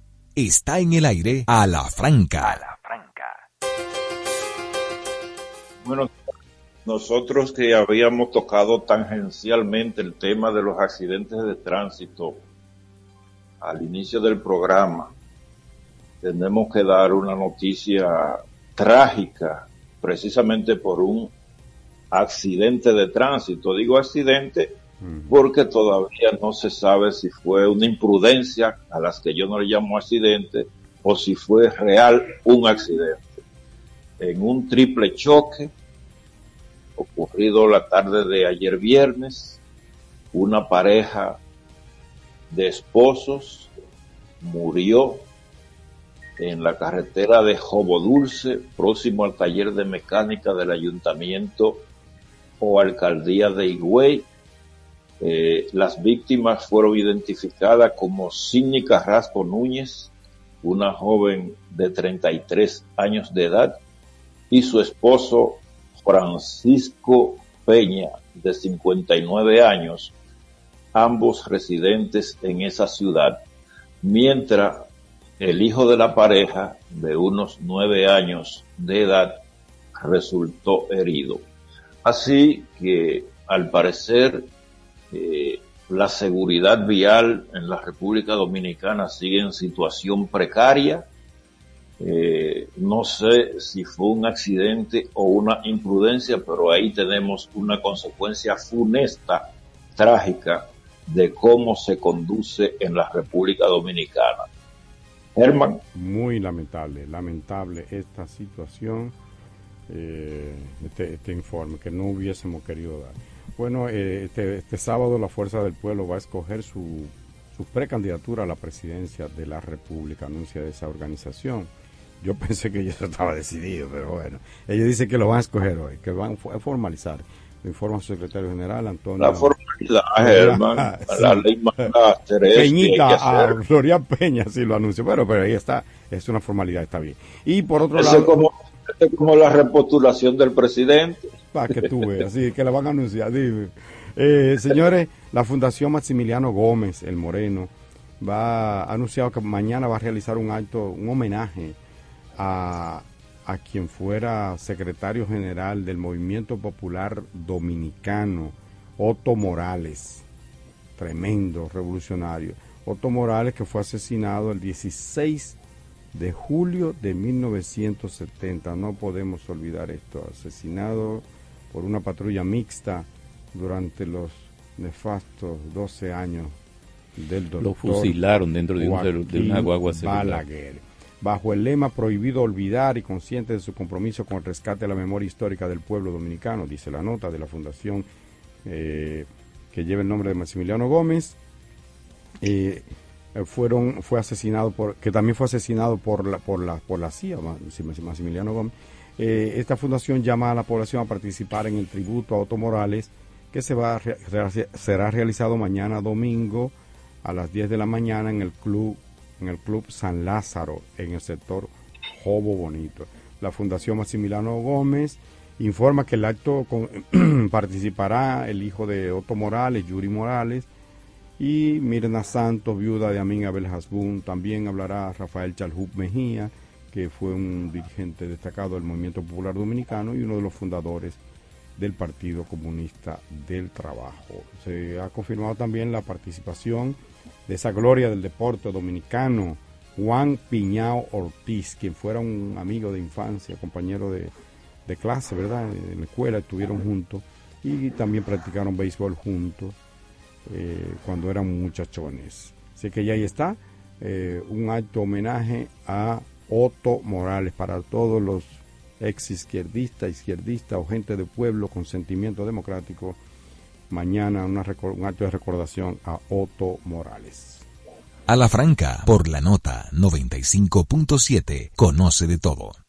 Está en el aire a la franca. Bueno, nosotros que habíamos tocado tangencialmente el tema de los accidentes de tránsito al inicio del programa, tenemos que dar una noticia trágica precisamente por un accidente de tránsito. Digo accidente porque todavía no se sabe si fue una imprudencia a las que yo no le llamo accidente o si fue real un accidente. En un triple choque ocurrido la tarde de ayer viernes, una pareja de esposos murió en la carretera de Jobo Dulce, próximo al taller de mecánica del ayuntamiento o alcaldía de Higüey, eh, las víctimas fueron identificadas como Sidney Carrasco Núñez, una joven de 33 años de edad, y su esposo Francisco Peña, de 59 años, ambos residentes en esa ciudad, mientras el hijo de la pareja, de unos nueve años de edad, resultó herido. Así que, al parecer, eh, la seguridad vial en la República Dominicana sigue en situación precaria. Eh, no sé si fue un accidente o una imprudencia, pero ahí tenemos una consecuencia funesta, trágica, de cómo se conduce en la República Dominicana. Herman. Muy lamentable, lamentable esta situación, eh, este, este informe que no hubiésemos querido dar. Bueno, eh, este, este, sábado la Fuerza del Pueblo va a escoger su, su precandidatura a la presidencia de la República, anuncia esa organización. Yo pensé que ya estaba decidido, pero bueno, ellos dicen que lo van a escoger hoy, que van a formalizar. Lo informa su secretario general, Antonio. La formalidad, Germán, la ley Peñita, a Gloria Peña sí lo anunció, pero, pero ahí está, es una formalidad, está bien. Y por otro lado... Como, es como la repostulación del presidente. Para que tú veas, sí, que la van a anunciar. Eh, señores, la Fundación Maximiliano Gómez, el Moreno, va ha anunciado que mañana va a realizar un acto, un homenaje a, a quien fuera secretario general del Movimiento Popular Dominicano, Otto Morales, tremendo revolucionario. Otto Morales que fue asesinado el 16 de julio de 1970, no podemos olvidar esto, asesinado por una patrulla mixta durante los nefastos 12 años del doctor Lo fusilaron dentro de, un, de una guagua Balaguer. bajo el lema prohibido olvidar y consciente de su compromiso con el rescate de la memoria histórica del pueblo dominicano, dice la nota de la fundación eh, que lleva el nombre de Maximiliano Gómez. Eh, fueron fue asesinado por que también fue asesinado por la por la por la CIA Maximiliano Gómez. Eh, esta fundación llama a la población a participar en el tributo a Otto Morales que se va será realizado mañana domingo a las 10 de la mañana en el club en el club San Lázaro en el sector Jobo Bonito. La Fundación Maximiliano Gómez informa que el acto participará el hijo de Otto Morales Yuri Morales y Mirna Santos, viuda de Amin Abel. También hablará Rafael Chalhub Mejía, que fue un dirigente destacado del Movimiento Popular Dominicano y uno de los fundadores del Partido Comunista del Trabajo. Se ha confirmado también la participación de esa gloria del deporte dominicano, Juan Piñao Ortiz, quien fuera un amigo de infancia, compañero de, de clase, ¿verdad? En la escuela estuvieron juntos y también practicaron béisbol juntos eh, cuando eran muchachones. Así que ya ahí está, eh, un alto homenaje a Otto Morales para todos los ex izquierdistas, izquierdistas o gente de pueblo con sentimiento democrático. Mañana un acto de recordación a Otto Morales. A la franca, por la nota 95.7, conoce de todo.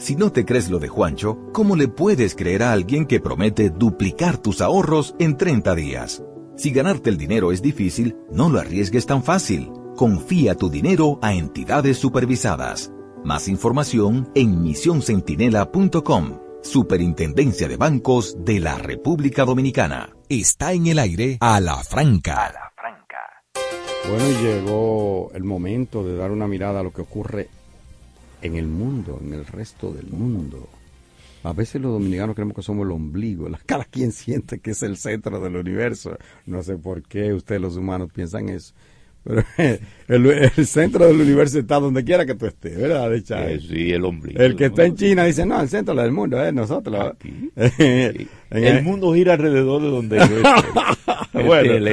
Si no te crees lo de Juancho, ¿cómo le puedes creer a alguien que promete duplicar tus ahorros en 30 días? Si ganarte el dinero es difícil, no lo arriesgues tan fácil. Confía tu dinero a entidades supervisadas. Más información en misioncentinela.com. Superintendencia de Bancos de la República Dominicana. Está en el aire a la franca. A la franca. Bueno, llegó el momento de dar una mirada a lo que ocurre en el mundo, en el resto del mundo. A veces los dominicanos creemos que somos el ombligo, cada quien siente que es el centro del universo. No sé por qué ustedes los humanos piensan eso. Pero el, el centro del universo está donde quiera que tú estés, ¿verdad? Eh, sí, el ombligo. El que está en China dice, no, el centro del mundo es nosotros. Aquí. Sí. el mundo gira alrededor de donde yo estoy. bueno,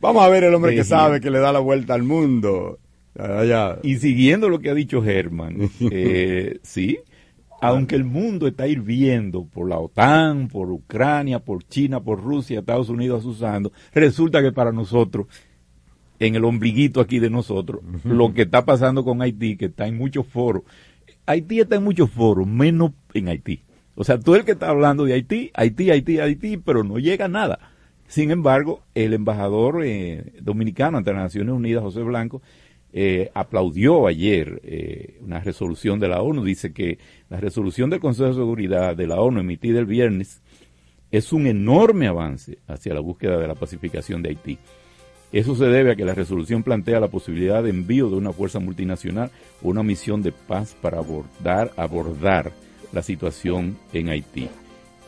vamos a ver el hombre que sabe que le da la vuelta al mundo. Allá. Y siguiendo lo que ha dicho Germán, eh, sí, aunque el mundo está hirviendo por la OTAN, por Ucrania, por China, por Rusia, Estados Unidos asusando, resulta que para nosotros, en el ombliguito aquí de nosotros, uh -huh. lo que está pasando con Haití, que está en muchos foros, Haití está en muchos foros, menos en Haití. O sea, tú el que está hablando de Haití, Haití, Haití, Haití, pero no llega a nada. Sin embargo, el embajador eh, dominicano ante las Naciones Unidas, José Blanco, eh, aplaudió ayer eh, una resolución de la ONU. Dice que la resolución del Consejo de Seguridad de la ONU emitida el viernes es un enorme avance hacia la búsqueda de la pacificación de Haití. Eso se debe a que la resolución plantea la posibilidad de envío de una fuerza multinacional o una misión de paz para abordar, abordar la situación en Haití.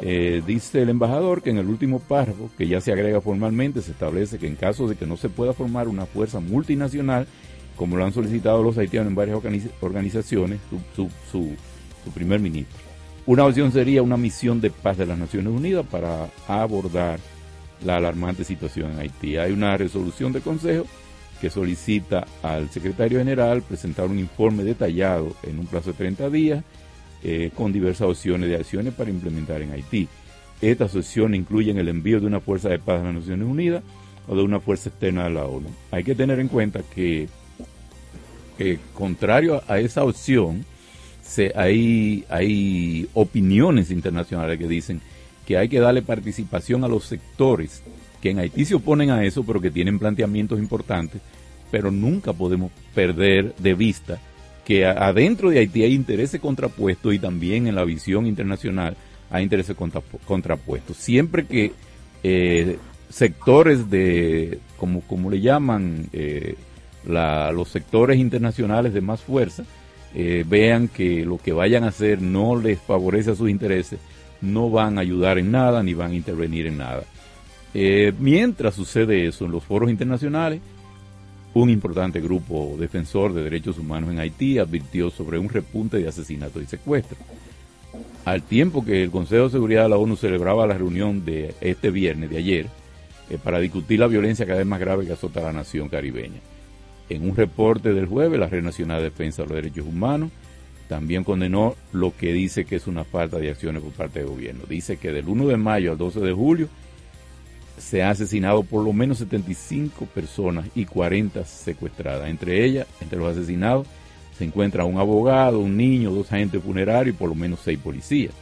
Eh, dice el embajador que en el último párrafo, que ya se agrega formalmente, se establece que en caso de que no se pueda formar una fuerza multinacional, como lo han solicitado los haitianos en varias organizaciones, su, primer ministro. Una opción sería una misión de paz de las Naciones Unidas para abordar la alarmante situación en Haití. Hay una resolución del Consejo que solicita al secretario general presentar un informe detallado en un plazo de 30 días eh, con diversas opciones de acciones para implementar en Haití. Estas opciones incluyen el envío de una fuerza de paz de las Naciones Unidas o de una fuerza externa de la ONU. Hay que tener en cuenta que, contrario a esa opción, hay opiniones internacionales que dicen que hay que darle participación a los sectores que en Haití se oponen a eso, pero que tienen planteamientos importantes, pero nunca podemos perder de vista que adentro de Haití hay intereses contrapuestos y también en la visión internacional hay intereses contrapuestos. Siempre que eh, sectores de, como, como le llaman eh, los sectores internacionales de más fuerza, eh, vean que lo que vayan a hacer no les favorece a sus intereses, no van a ayudar en nada ni van a intervenir en nada. mientras sucede eso en los foros internacionales, un importante grupo defensor de derechos humanos en Haití advirtió sobre un repunte de asesinatos y secuestros. Al tiempo que el Consejo de Seguridad de la ONU celebraba la reunión de este viernes, de ayer, eh, para discutir la violencia cada vez más grave que azota la nación caribeña. En un reporte del jueves, la Red Nacional de Defensa de los Derechos Humanos también condenó lo que dice que es una falta de acciones por parte del gobierno. Dice que del 1 de mayo al 12 de julio se han asesinado por lo menos 75 personas y 40 secuestradas. Entre ellas, entre los asesinados, se encuentra un abogado, un niño, dos agentes funerarios y por lo menos seis policías.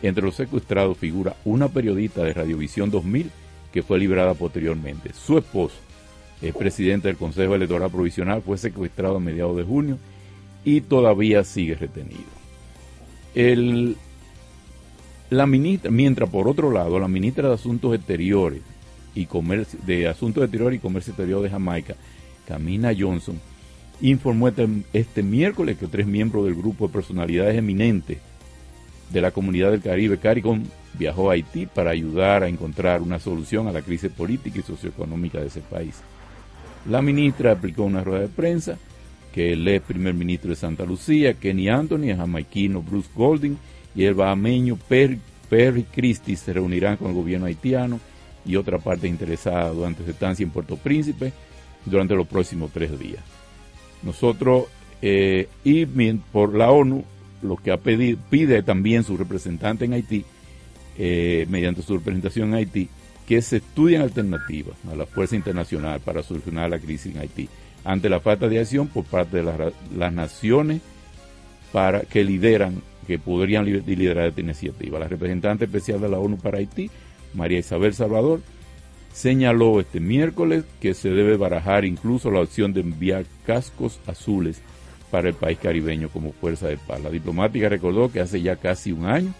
Entre los secuestrados figura una periodista de Radiovisión 2000 que fue librada posteriormente. Su esposo, el presidente del Consejo Electoral Provisional, fue secuestrado a mediados de junio y todavía sigue retenido. El, la ministra, mientras por otro lado, la ministra de Asuntos Exteriores y Comercio, de Asuntos Exteriores y Comercio Exterior de Jamaica, Camina Johnson, informó este, este, miércoles que tres miembros del grupo de personalidades eminentes de la comunidad del Caribe, CARICOM, viajó a Haití para ayudar a encontrar una solución a la crisis política y socioeconómica de ese país. La ministra aplicó una rueda de prensa que el ex primer ministro de Santa Lucía, Kenny Anthony, el jamaiquino Bruce Golding y el bahameño Perry, Perry Christie se reunirán con el gobierno haitiano y otra parte interesada durante su estancia en Puerto Príncipe durante los próximos tres días. Nosotros, eh, y por la ONU, lo que ha pedido, pide también su representante en Haití, eh, mediante su representación en Haití, que se estudien alternativas a la fuerza internacional para solucionar la crisis en Haití, ante la falta de acción por parte de las, naciones para que lideran, que podrían liderar esta iniciativa. La representante especial de la ONU para Haití, María Isabel Salvador, señaló este miércoles que se debe barajar incluso la opción de enviar cascos azules para el país caribeño como fuerza de paz. La diplomática recordó que hace ya casi un año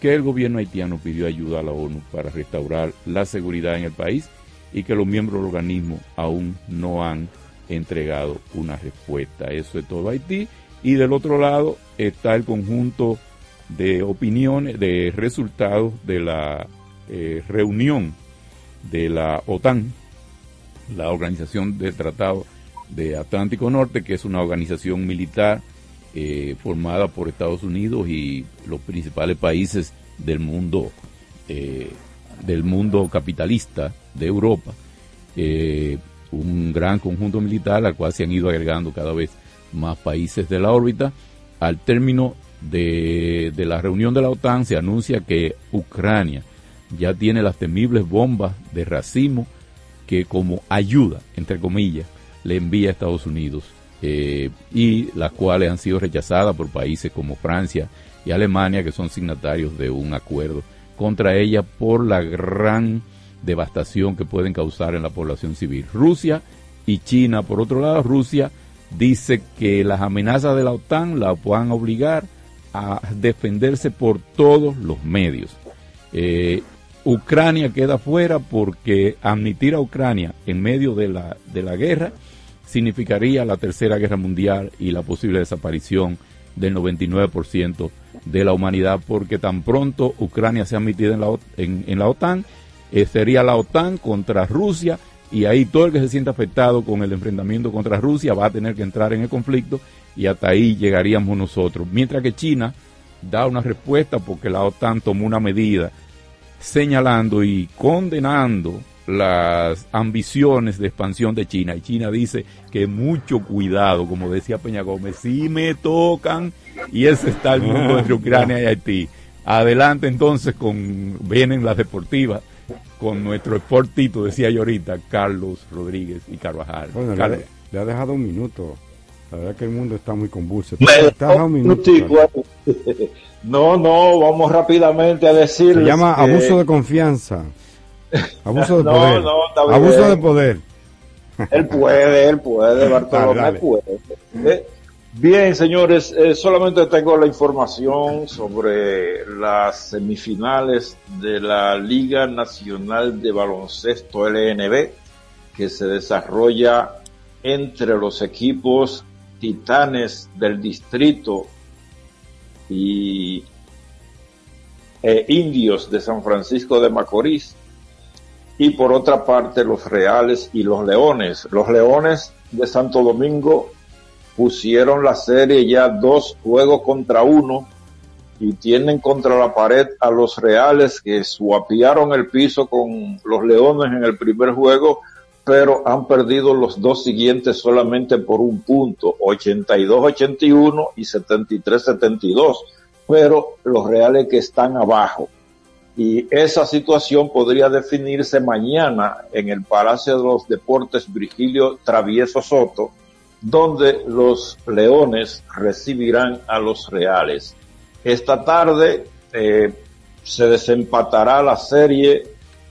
que el gobierno haitiano pidió ayuda a la ONU para restaurar la seguridad en el país y que los miembros del organismo aún no han entregado una respuesta. Eso es todo Haití. Y del otro lado está el conjunto de opiniones, de resultados de la eh, reunión de la OTAN, la Organización del Tratado de Atlántico Norte, que es una organización militar eh, formada por Estados Unidos y los principales países del mundo eh, del mundo capitalista de Europa. Eh, un gran conjunto militar al cual se han ido agregando cada vez más países de la órbita. Al término de, de la reunión de la OTAN se anuncia que Ucrania ya tiene las temibles bombas de racimo que como ayuda entre comillas le envía a Estados Unidos eh, y las cuales han sido rechazadas por países como Francia y Alemania, que son signatarios de un acuerdo contra ella por la gran devastación que pueden causar en la población civil. Rusia y China, por otro lado, Rusia dice que las amenazas de la OTAN la puedan obligar a defenderse por todos los medios. Eh, Ucrania queda fuera porque admitir a Ucrania en medio de la, de la guerra significaría la tercera guerra mundial y la posible desaparición del 99% de la humanidad, porque tan pronto Ucrania sea admitida en la, en, la OTAN, eh, sería la OTAN contra Rusia y ahí todo el que se sienta afectado con el enfrentamiento contra Rusia va a tener que entrar en el conflicto y hasta ahí llegaríamos nosotros. Mientras que China da una respuesta porque la OTAN tomó una medida señalando y condenando las ambiciones de expansión de China. Y China dice que mucho cuidado, como decía Peña Gómez, si me tocan, y ese está el mundo entre Ucrania y Haití. Adelante entonces con, vienen las deportivas, con nuestro exportito, decía yo ahorita, Carlos Rodríguez y Carvajal. Bueno, le, Carlos. ha- le ha dejado un minuto. La verdad que el mundo está muy convulso. Me- Te ha dejado un minuto. Sí, Carlos. bueno. No, no, vamos rápidamente a decir. Se llama abuso de confianza. Abuso de No, poder. no, abuso de poder. Él puede, él puede, Bartolomé Dale, dale. puede. Eh, Bien, señores, eh, solamente tengo la información sobre las semifinales de la Liga Nacional de Baloncesto LNB que se desarrolla entre los equipos Titanes del Distrito y eh, Indios de San Francisco de Macorís y por otra parte los Reales y los Leones. Los Leones de Santo Domingo pusieron la serie ya dos juegos contra uno y tienen contra la pared a los Reales que suapiaron el piso con los Leones en el primer juego, pero han perdido los dos siguientes solamente por un punto, 82-81 y 73-72, pero los Reales que están abajo y esa situación podría definirse mañana en el Palacio de los Deportes Virgilio Travieso Soto, donde los Leones recibirán a los Reales. Esta tarde eh, se desempatará la serie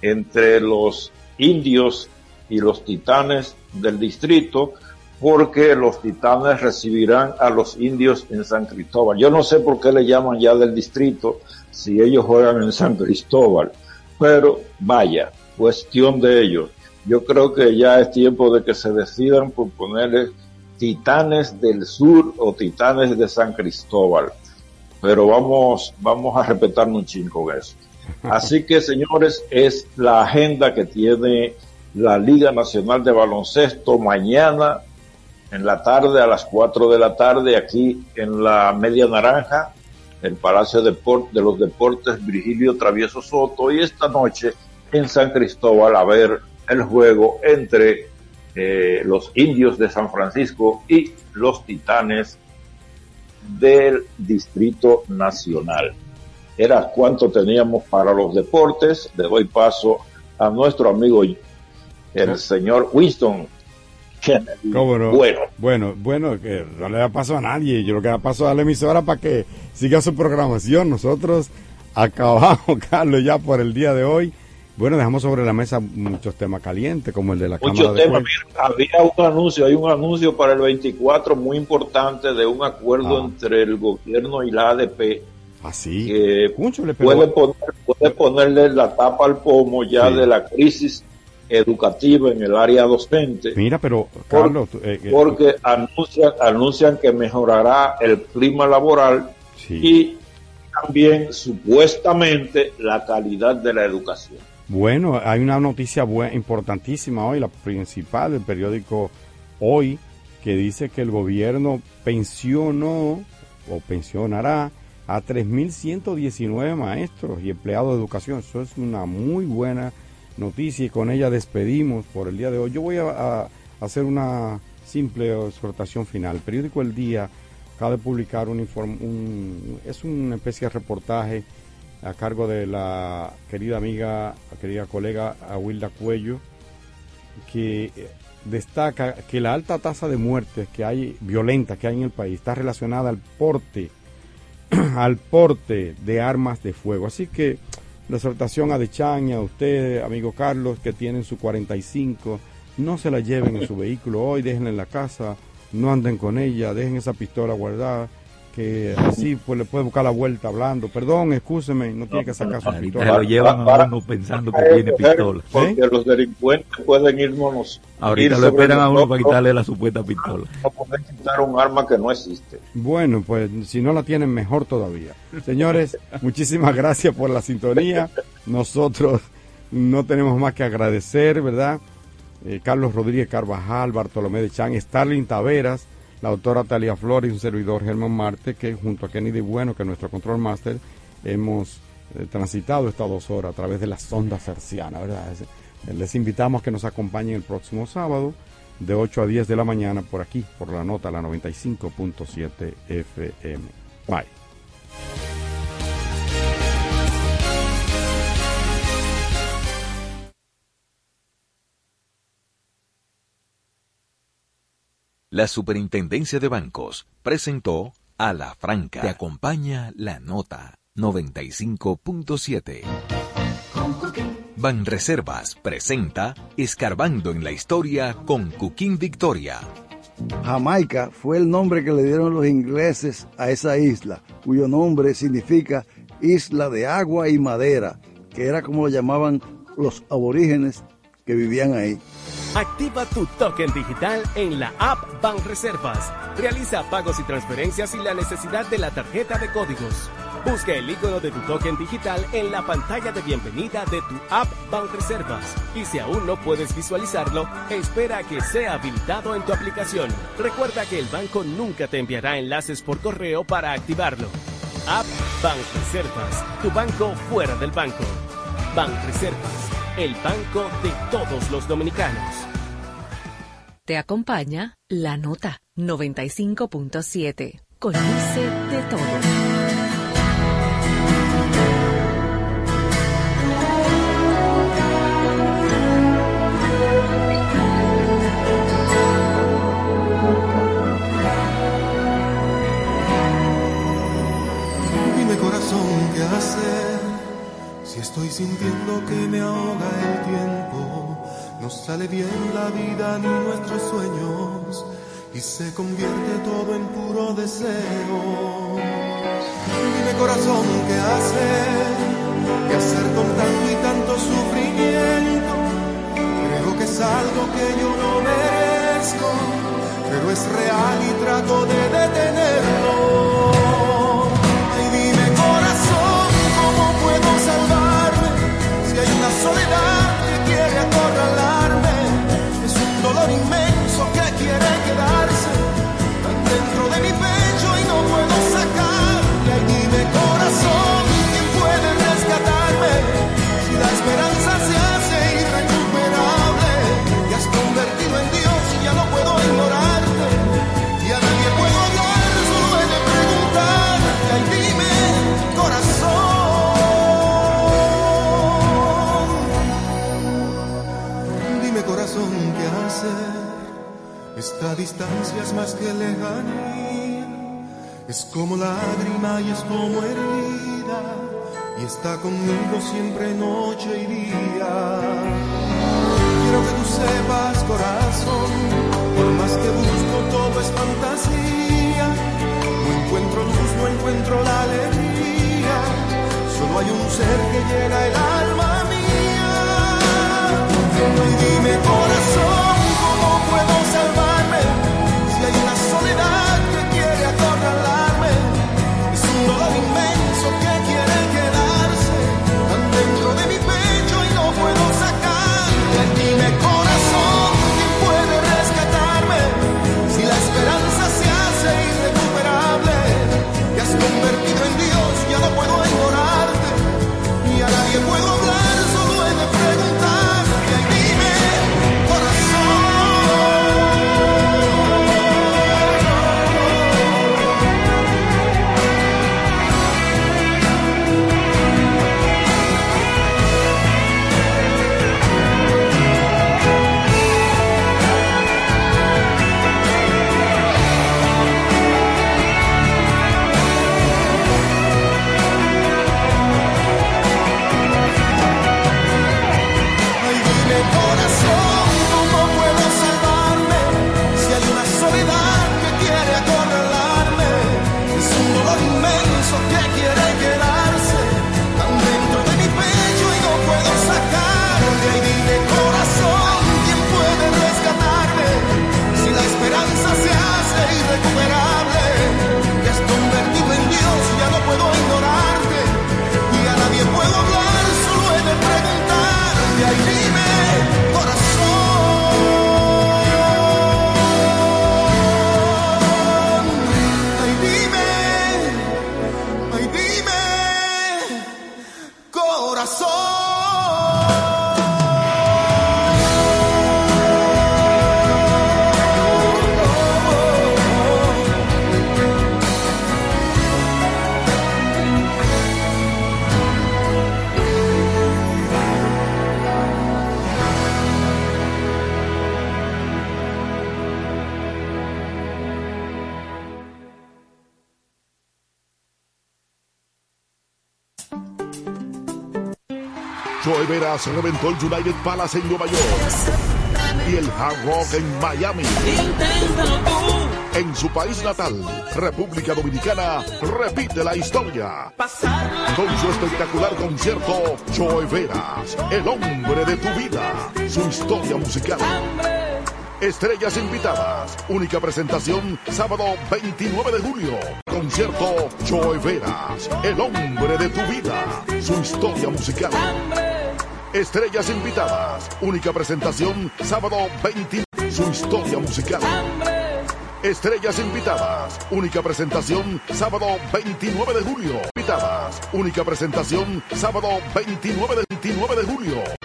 entre los indios y los titanes del distrito, porque los titanes recibirán a los indios en San Cristóbal. Yo no sé por qué le llaman ya del distrito si ellos juegan en San Cristóbal, pero vaya, cuestión de ellos. Yo creo que ya es tiempo de que se decidan por ponerle Titanes del Sur o Titanes de San Cristóbal. Pero vamos, vamos a respetarnos un chingo con eso. Así que, señores, es la agenda que tiene la Liga Nacional de Baloncesto mañana en la tarde a las 4 de la tarde aquí en la Media Naranja, el Palacio de, los Deportes Virgilio Travieso Soto y esta noche en San Cristóbal a ver el juego entre eh, los indios de San Francisco y los titanes del Distrito Nacional. Era cuánto teníamos para los deportes. Le doy paso a nuestro amigo, el señor Winston. ¿Cómo no? Bueno, bueno, bueno, que no le da paso a nadie. Yo lo que da paso a la emisora para que siga su programación. Nosotros acabamos, Carlos, ya por el día de hoy. Bueno, dejamos sobre la mesa muchos temas calientes, como el de la muchos Cámara de temas. Mira, había un anuncio, hay un anuncio para el 24 muy importante de un acuerdo Ah. entre el gobierno y la ADP. Así. que pero- puede, poner- puede ponerle la tapa al pomo ya Sí. de la crisis educativa en el área docente. Mira, pero, Carlos, eh, eh, porque anuncian, anuncian que mejorará el clima laboral y también supuestamente la calidad de la educación. Bueno, hay una noticia bue- importantísima hoy, la principal del periódico Hoy, que dice que el gobierno pensionó o pensionará a 3.119 maestros y empleados de educación. Eso es una muy buena noticia y con ella despedimos por el día de hoy. Yo voy a, hacer una simple exhortación final. El periódico El Día acaba de publicar un informe, un- es una especie de reportaje a cargo de la querida amiga, querida colega Awilda Cuello, que eh, destaca que la alta tasa de muertes que hay, violentas que hay en el país, está relacionada al porte, al porte de armas de fuego. Así que la exhortación a Dechaña, a usted, amigo Carlos, que tienen su 45, no se la lleven en su vehículo hoy, déjenla en la casa, no anden con ella, dejen esa pistola guardada, que así pues le puede buscar la vuelta hablando. Perdón, excúseme, no tiene que sacar su Ahorita pistola. lo llevan a uno pensando que tiene pistola. Porque los delincuentes pueden irnos. Ahorita ir lo esperan a uno para quitarle la supuesta pistola. No pueden quitar un arma que no existe. Bueno, pues si no la tienen, mejor todavía. Señores, muchísimas gracias por la sintonía. Nosotros no tenemos más que agradecer, ¿verdad? Eh, Carlos Rodríguez Carvajal, Bartolomé de Chan, Starling Taveras, la doctora Talia Flores y un servidor Germán Marte, que junto a Kenny de Bueno, que es nuestro control master, hemos eh, transitado estas dos horas a través de la sonda cerciana, ¿verdad? Es- les invitamos a que nos acompañen el próximo sábado de 8 a 10 de la mañana por aquí, por la nota, la 95.7 FM. Bye. La Superintendencia de Bancos presentó a la franca. Te acompaña la nota 95.7. Banreservas presenta Escarbando en la Historia con Cuquín Victoria. Jamaica fue el nombre que le dieron los ingleses a esa isla, cuyo nombre significa isla de agua y madera, que era como lo llamaban los aborígenes vivían ahí. Activa tu token digital en la app Banreservas. Realiza pagos y transferencias sin la necesidad de la tarjeta de códigos. Busca el icono de tu token digital en la pantalla de bienvenida de tu app Banreservas. Y si aún no puedes visualizarlo, espera a que sea habilitado en tu aplicación. Recuerda que el banco nunca te enviará enlaces por correo para activarlo. App Banreservas, tu banco fuera del banco. Banreservas, el banco de todos los dominicanos. Te acompaña la nota 95.7. Conoce de todo. Dime corazón, ¿qué hacer? Estoy sintiendo que me ahoga el tiempo, no sale bien la vida ni nuestros sueños y se convierte todo en puro deseo. Dime corazón, ¿qué hacer? ¿Qué hacer con tanto y tanto sufrimiento? Creo que es algo que yo no merezco, pero es real y trato de detenerlo. Esta distancia es más que lejanía. Es como lágrima y es como herida. Y está conmigo siempre noche y día. Quiero que tú sepas, corazón, por más que busco todo es fantasía. No encuentro luz, no encuentro la alegría. Solo hay un ser que llena el alma mía. Y dime, corazón, ¿cómo puedo salvarme? Reventó el United Palace en Nueva York y el Hard Rock en Miami. En su país natal, República Dominicana, repite la historia. Con su espectacular concierto, Joe Veras, el hombre de tu vida, su historia musical. Estrellas invitadas. Única presentación sábado 29 de julio. Concierto Joe Veras, el hombre de tu vida, su historia musical. Estrellas invitadas. Única presentación sábado 29 su historia musical. Estrellas invitadas. Única presentación sábado 29 de julio. Invitadas. Única presentación sábado 29 de 29 de julio.